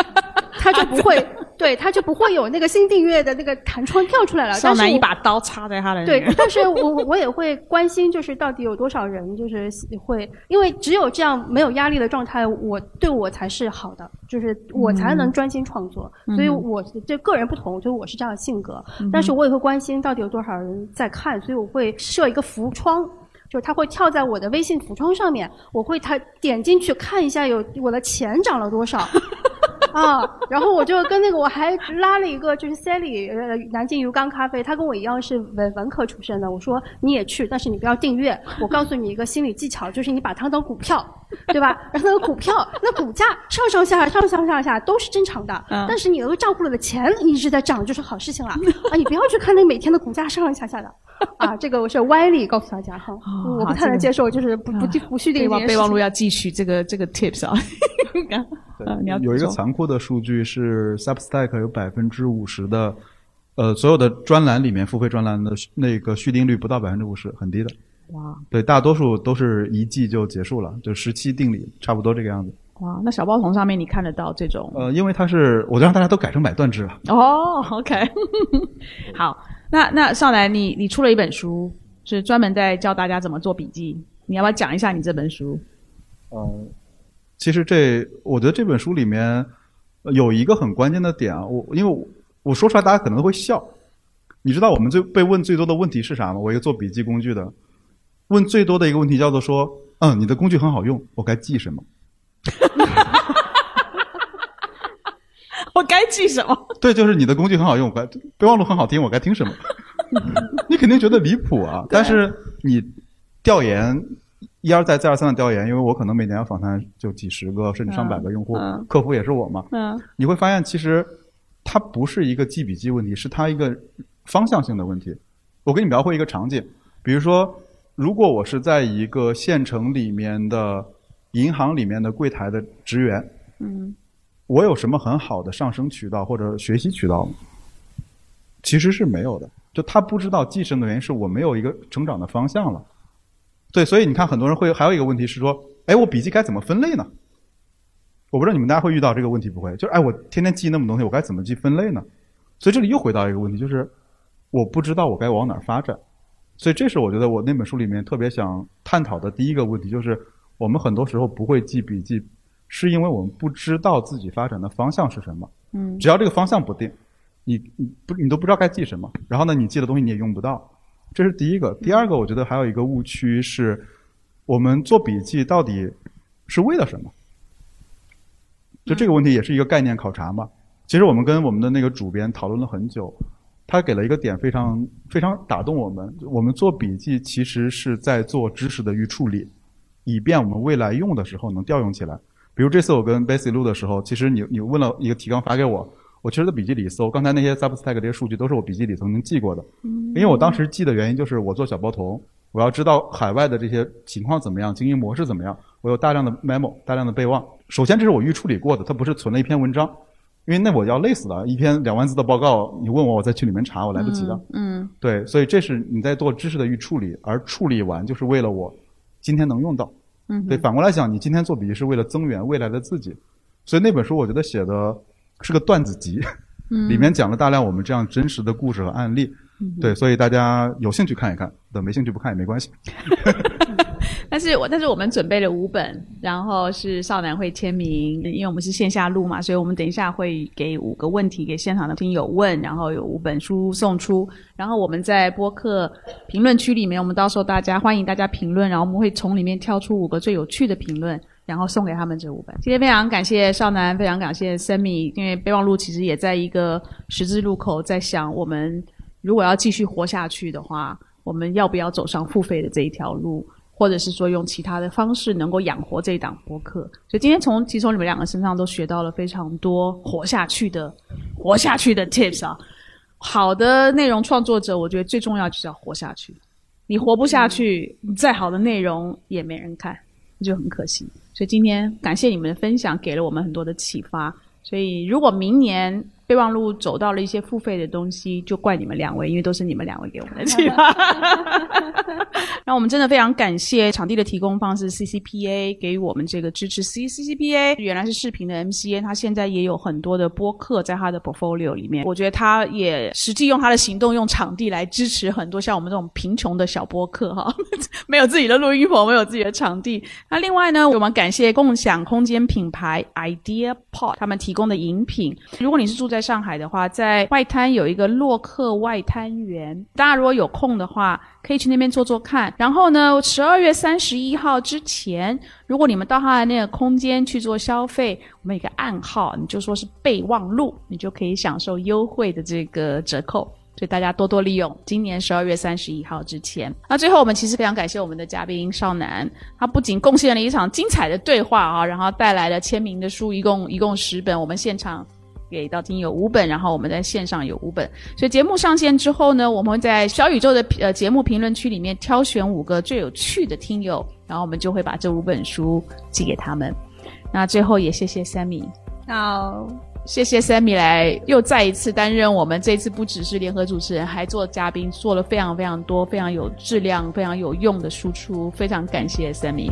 他就不会，对，他就不会有那个新订阅的那个弹窗跳出来了。少但是我男一把刀插在他的那对，但是我我也会关心，就是到底有多少人就是会，因为只有这样没有压力的状态，我对我才是好的，就是我才能专心创作。嗯所以我这个人不同，就是我是这样的性格，但是我也会关心到底有多少人在看，所以我会设一个浮窗。就是它会跳在我的微信浮窗上面，我会它点进去看一下有我的钱涨了多少，啊，然后我就跟那个我还拉了一个就是 Sally，呃，南京鱼缸咖啡，他跟我一样是文文科出身的。我说你也去，但是你不要订阅。我告诉你一个心理技巧，就是你把它当股票，对吧？然后那个股票，那股价上上下下上上下下都是正常的，嗯但是你那个账户里的钱一直在涨，就是好事情了。啊，你不要去看那每天的股价上上下下的。啊，这个我是歪理告诉大家哈，哦我不太能接受，就是不不不续订备忘录要继续这个这个 tips 啊。呃你要有一个残酷的数据是 Substack 有百分之五十的，呃，所有的专栏里面付费专栏的那个续订率不到百分之五十，很低的。哇对，大多数都是一季就结束了，就十期定理，差不多这个样子。哇，那小报童上面你看得到这种呃，因为它是，我就让大家都改成买断制了。哦，OK，好，那那上来，你你出了一本书，是专门在教大家怎么做笔记，你要不要讲一下你这本书？呃，其实这，我觉得这本书里面呃有一个很关键的点啊，我因为我我说出来大家可能都会笑。你知道我们最被问最多的问题是啥吗？我一个做笔记工具的，问最多的一个问题叫做说，嗯，你的工具很好用，我该记什么？我该记什么？对，就是你的工具很好用，我该备忘录很好听，我该听什么？你肯定觉得离谱啊！但是你调研一而再再而三的调研，因为我可能每年要访谈就几十个甚至上百个用户，客服也是我嘛，嗯你会发现其实它不是一个记笔记问题，是它一个方向性的问题。我给你描绘一个场景，比如说，如果我是在一个县城里面的银行里面的柜台的职员，嗯我有什么很好的上升渠道或者学习渠道吗？其实是没有的。就他不知道寄生的原因是我没有一个成长的方向了。对，所以你看，很多人会还有一个问题是说，哎，我笔记该怎么分类呢？我不知道你们大家会遇到这个问题不会？就是哎，我天天记那么多东西，我该怎么记分类呢？所以这里又回到一个问题，就是我不知道我该往哪儿发展。所以这是我觉得我那本书里面特别想探讨的第一个问题，就是我们很多时候不会记笔记，是因为我们不知道自己发展的方向是什么。嗯只要这个方向不定，你你不你都不知道该记什么，然后呢，你记的东西你也用不到，这是第一个。第二个，我觉得还有一个误区是，我们做笔记到底是为了什么？就这个问题也是一个概念考察嘛。其实我们跟我们的那个主编讨论了很久，他给了一个点非常非常打动我们。我们做笔记其实是在做知识的预处理，以便我们未来用的时候能调用起来。比如这次我跟 Bessy 录的时候，其实你你问了一个提纲发给我，我其实在笔记里搜，刚才那些 Substack 这些数据都是我笔记里曾经记过的。因为我当时记的原因就是我做小包童，我要知道海外的这些情况怎么样，经营模式怎么样，我有大量的 memo，大量的备忘。首先这是我预处理过的，它不是存了一篇文章，因为那我要累死了，一篇两万字的报告，你问我我再去里面查，我来不及的。嗯对，所以这是你在做知识的预处理，而处理完就是为了我今天能用到。嗯对，反过来讲，你今天做笔记是为了增援未来的自己，所以那本书我觉得写的是个段子集，嗯 里面讲了大量我们这样真实的故事和案例。嗯对，所以大家有兴趣看一看，对，没兴趣不看也没关系。但是我但是我们准备了五本，然后是少男会签名，因为我们是线下录嘛，所以我们等一下会给五个问题给现场的听友问，然后有五本书送出，然后我们在播客评论区里面，我们到时候大家欢迎大家评论，然后我们会从里面挑出五个最有趣的评论。然后送给他们这五本。今天非常感谢少南，非常感谢 Sammy，因为备忘录其实也在一个十字路口，在想我们如果要继续活下去的话，我们要不要走上付费的这一条路？或者是说用其他的方式能够养活这一档播客，所以今天从其实从你们两个身上都学到了非常多活下去的、活下去的 tips 啊。好的内容创作者，我觉得最重要就是要活下去。你活不下去，你再好的内容也没人看，就很可惜。所以今天感谢你们的分享，给了我们很多的启发。所以如果明年，备忘录走到了一些付费的东西，就怪你们两位，因为都是你们两位给我们的启发。那我们真的非常感谢场地的提供方是 CCPA 给予我们这个支持。C CCPA 原来是视频的 MCN，他现在也有很多的播客在他的 portfolio 里面。我觉得他也实际用他的行动，用场地来支持很多像我们这种贫穷的小播客哈，没有自己的录音棚，没有自己的场地。那另外呢，我们感谢共享空间品牌 IdeaPod 他们提供的饮品。如果你是住在上海的话，在外滩有一个洛克外滩园，大家如果有空的话，可以去那边坐坐看。然后呢，十二月三十一号之前，如果你们到他的那个空间去做消费，我们有个暗号，你就说是备忘录，你就可以享受优惠的这个折扣。所以大家多多利用，今年十二月三十一号之前。那最后，我们其实非常感谢我们的嘉宾少南，他不仅贡献了一场精彩的对话啊，然后带来了签名的书，一共一共十本，我们现场。给到听友五本，然后我们在线上有五本，所以节目上线之后呢，我们会在小宇宙的呃节目评论区里面挑选五个最有趣的听友，然后我们就会把这五本书寄给他们。那最后也谢谢 Sammy，好，谢谢 Sammy 来又再一次担任我们这次不只是联合主持人，还做嘉宾，做了非常非常多非常有质量、非常有用的输出，非常感谢 Sammy。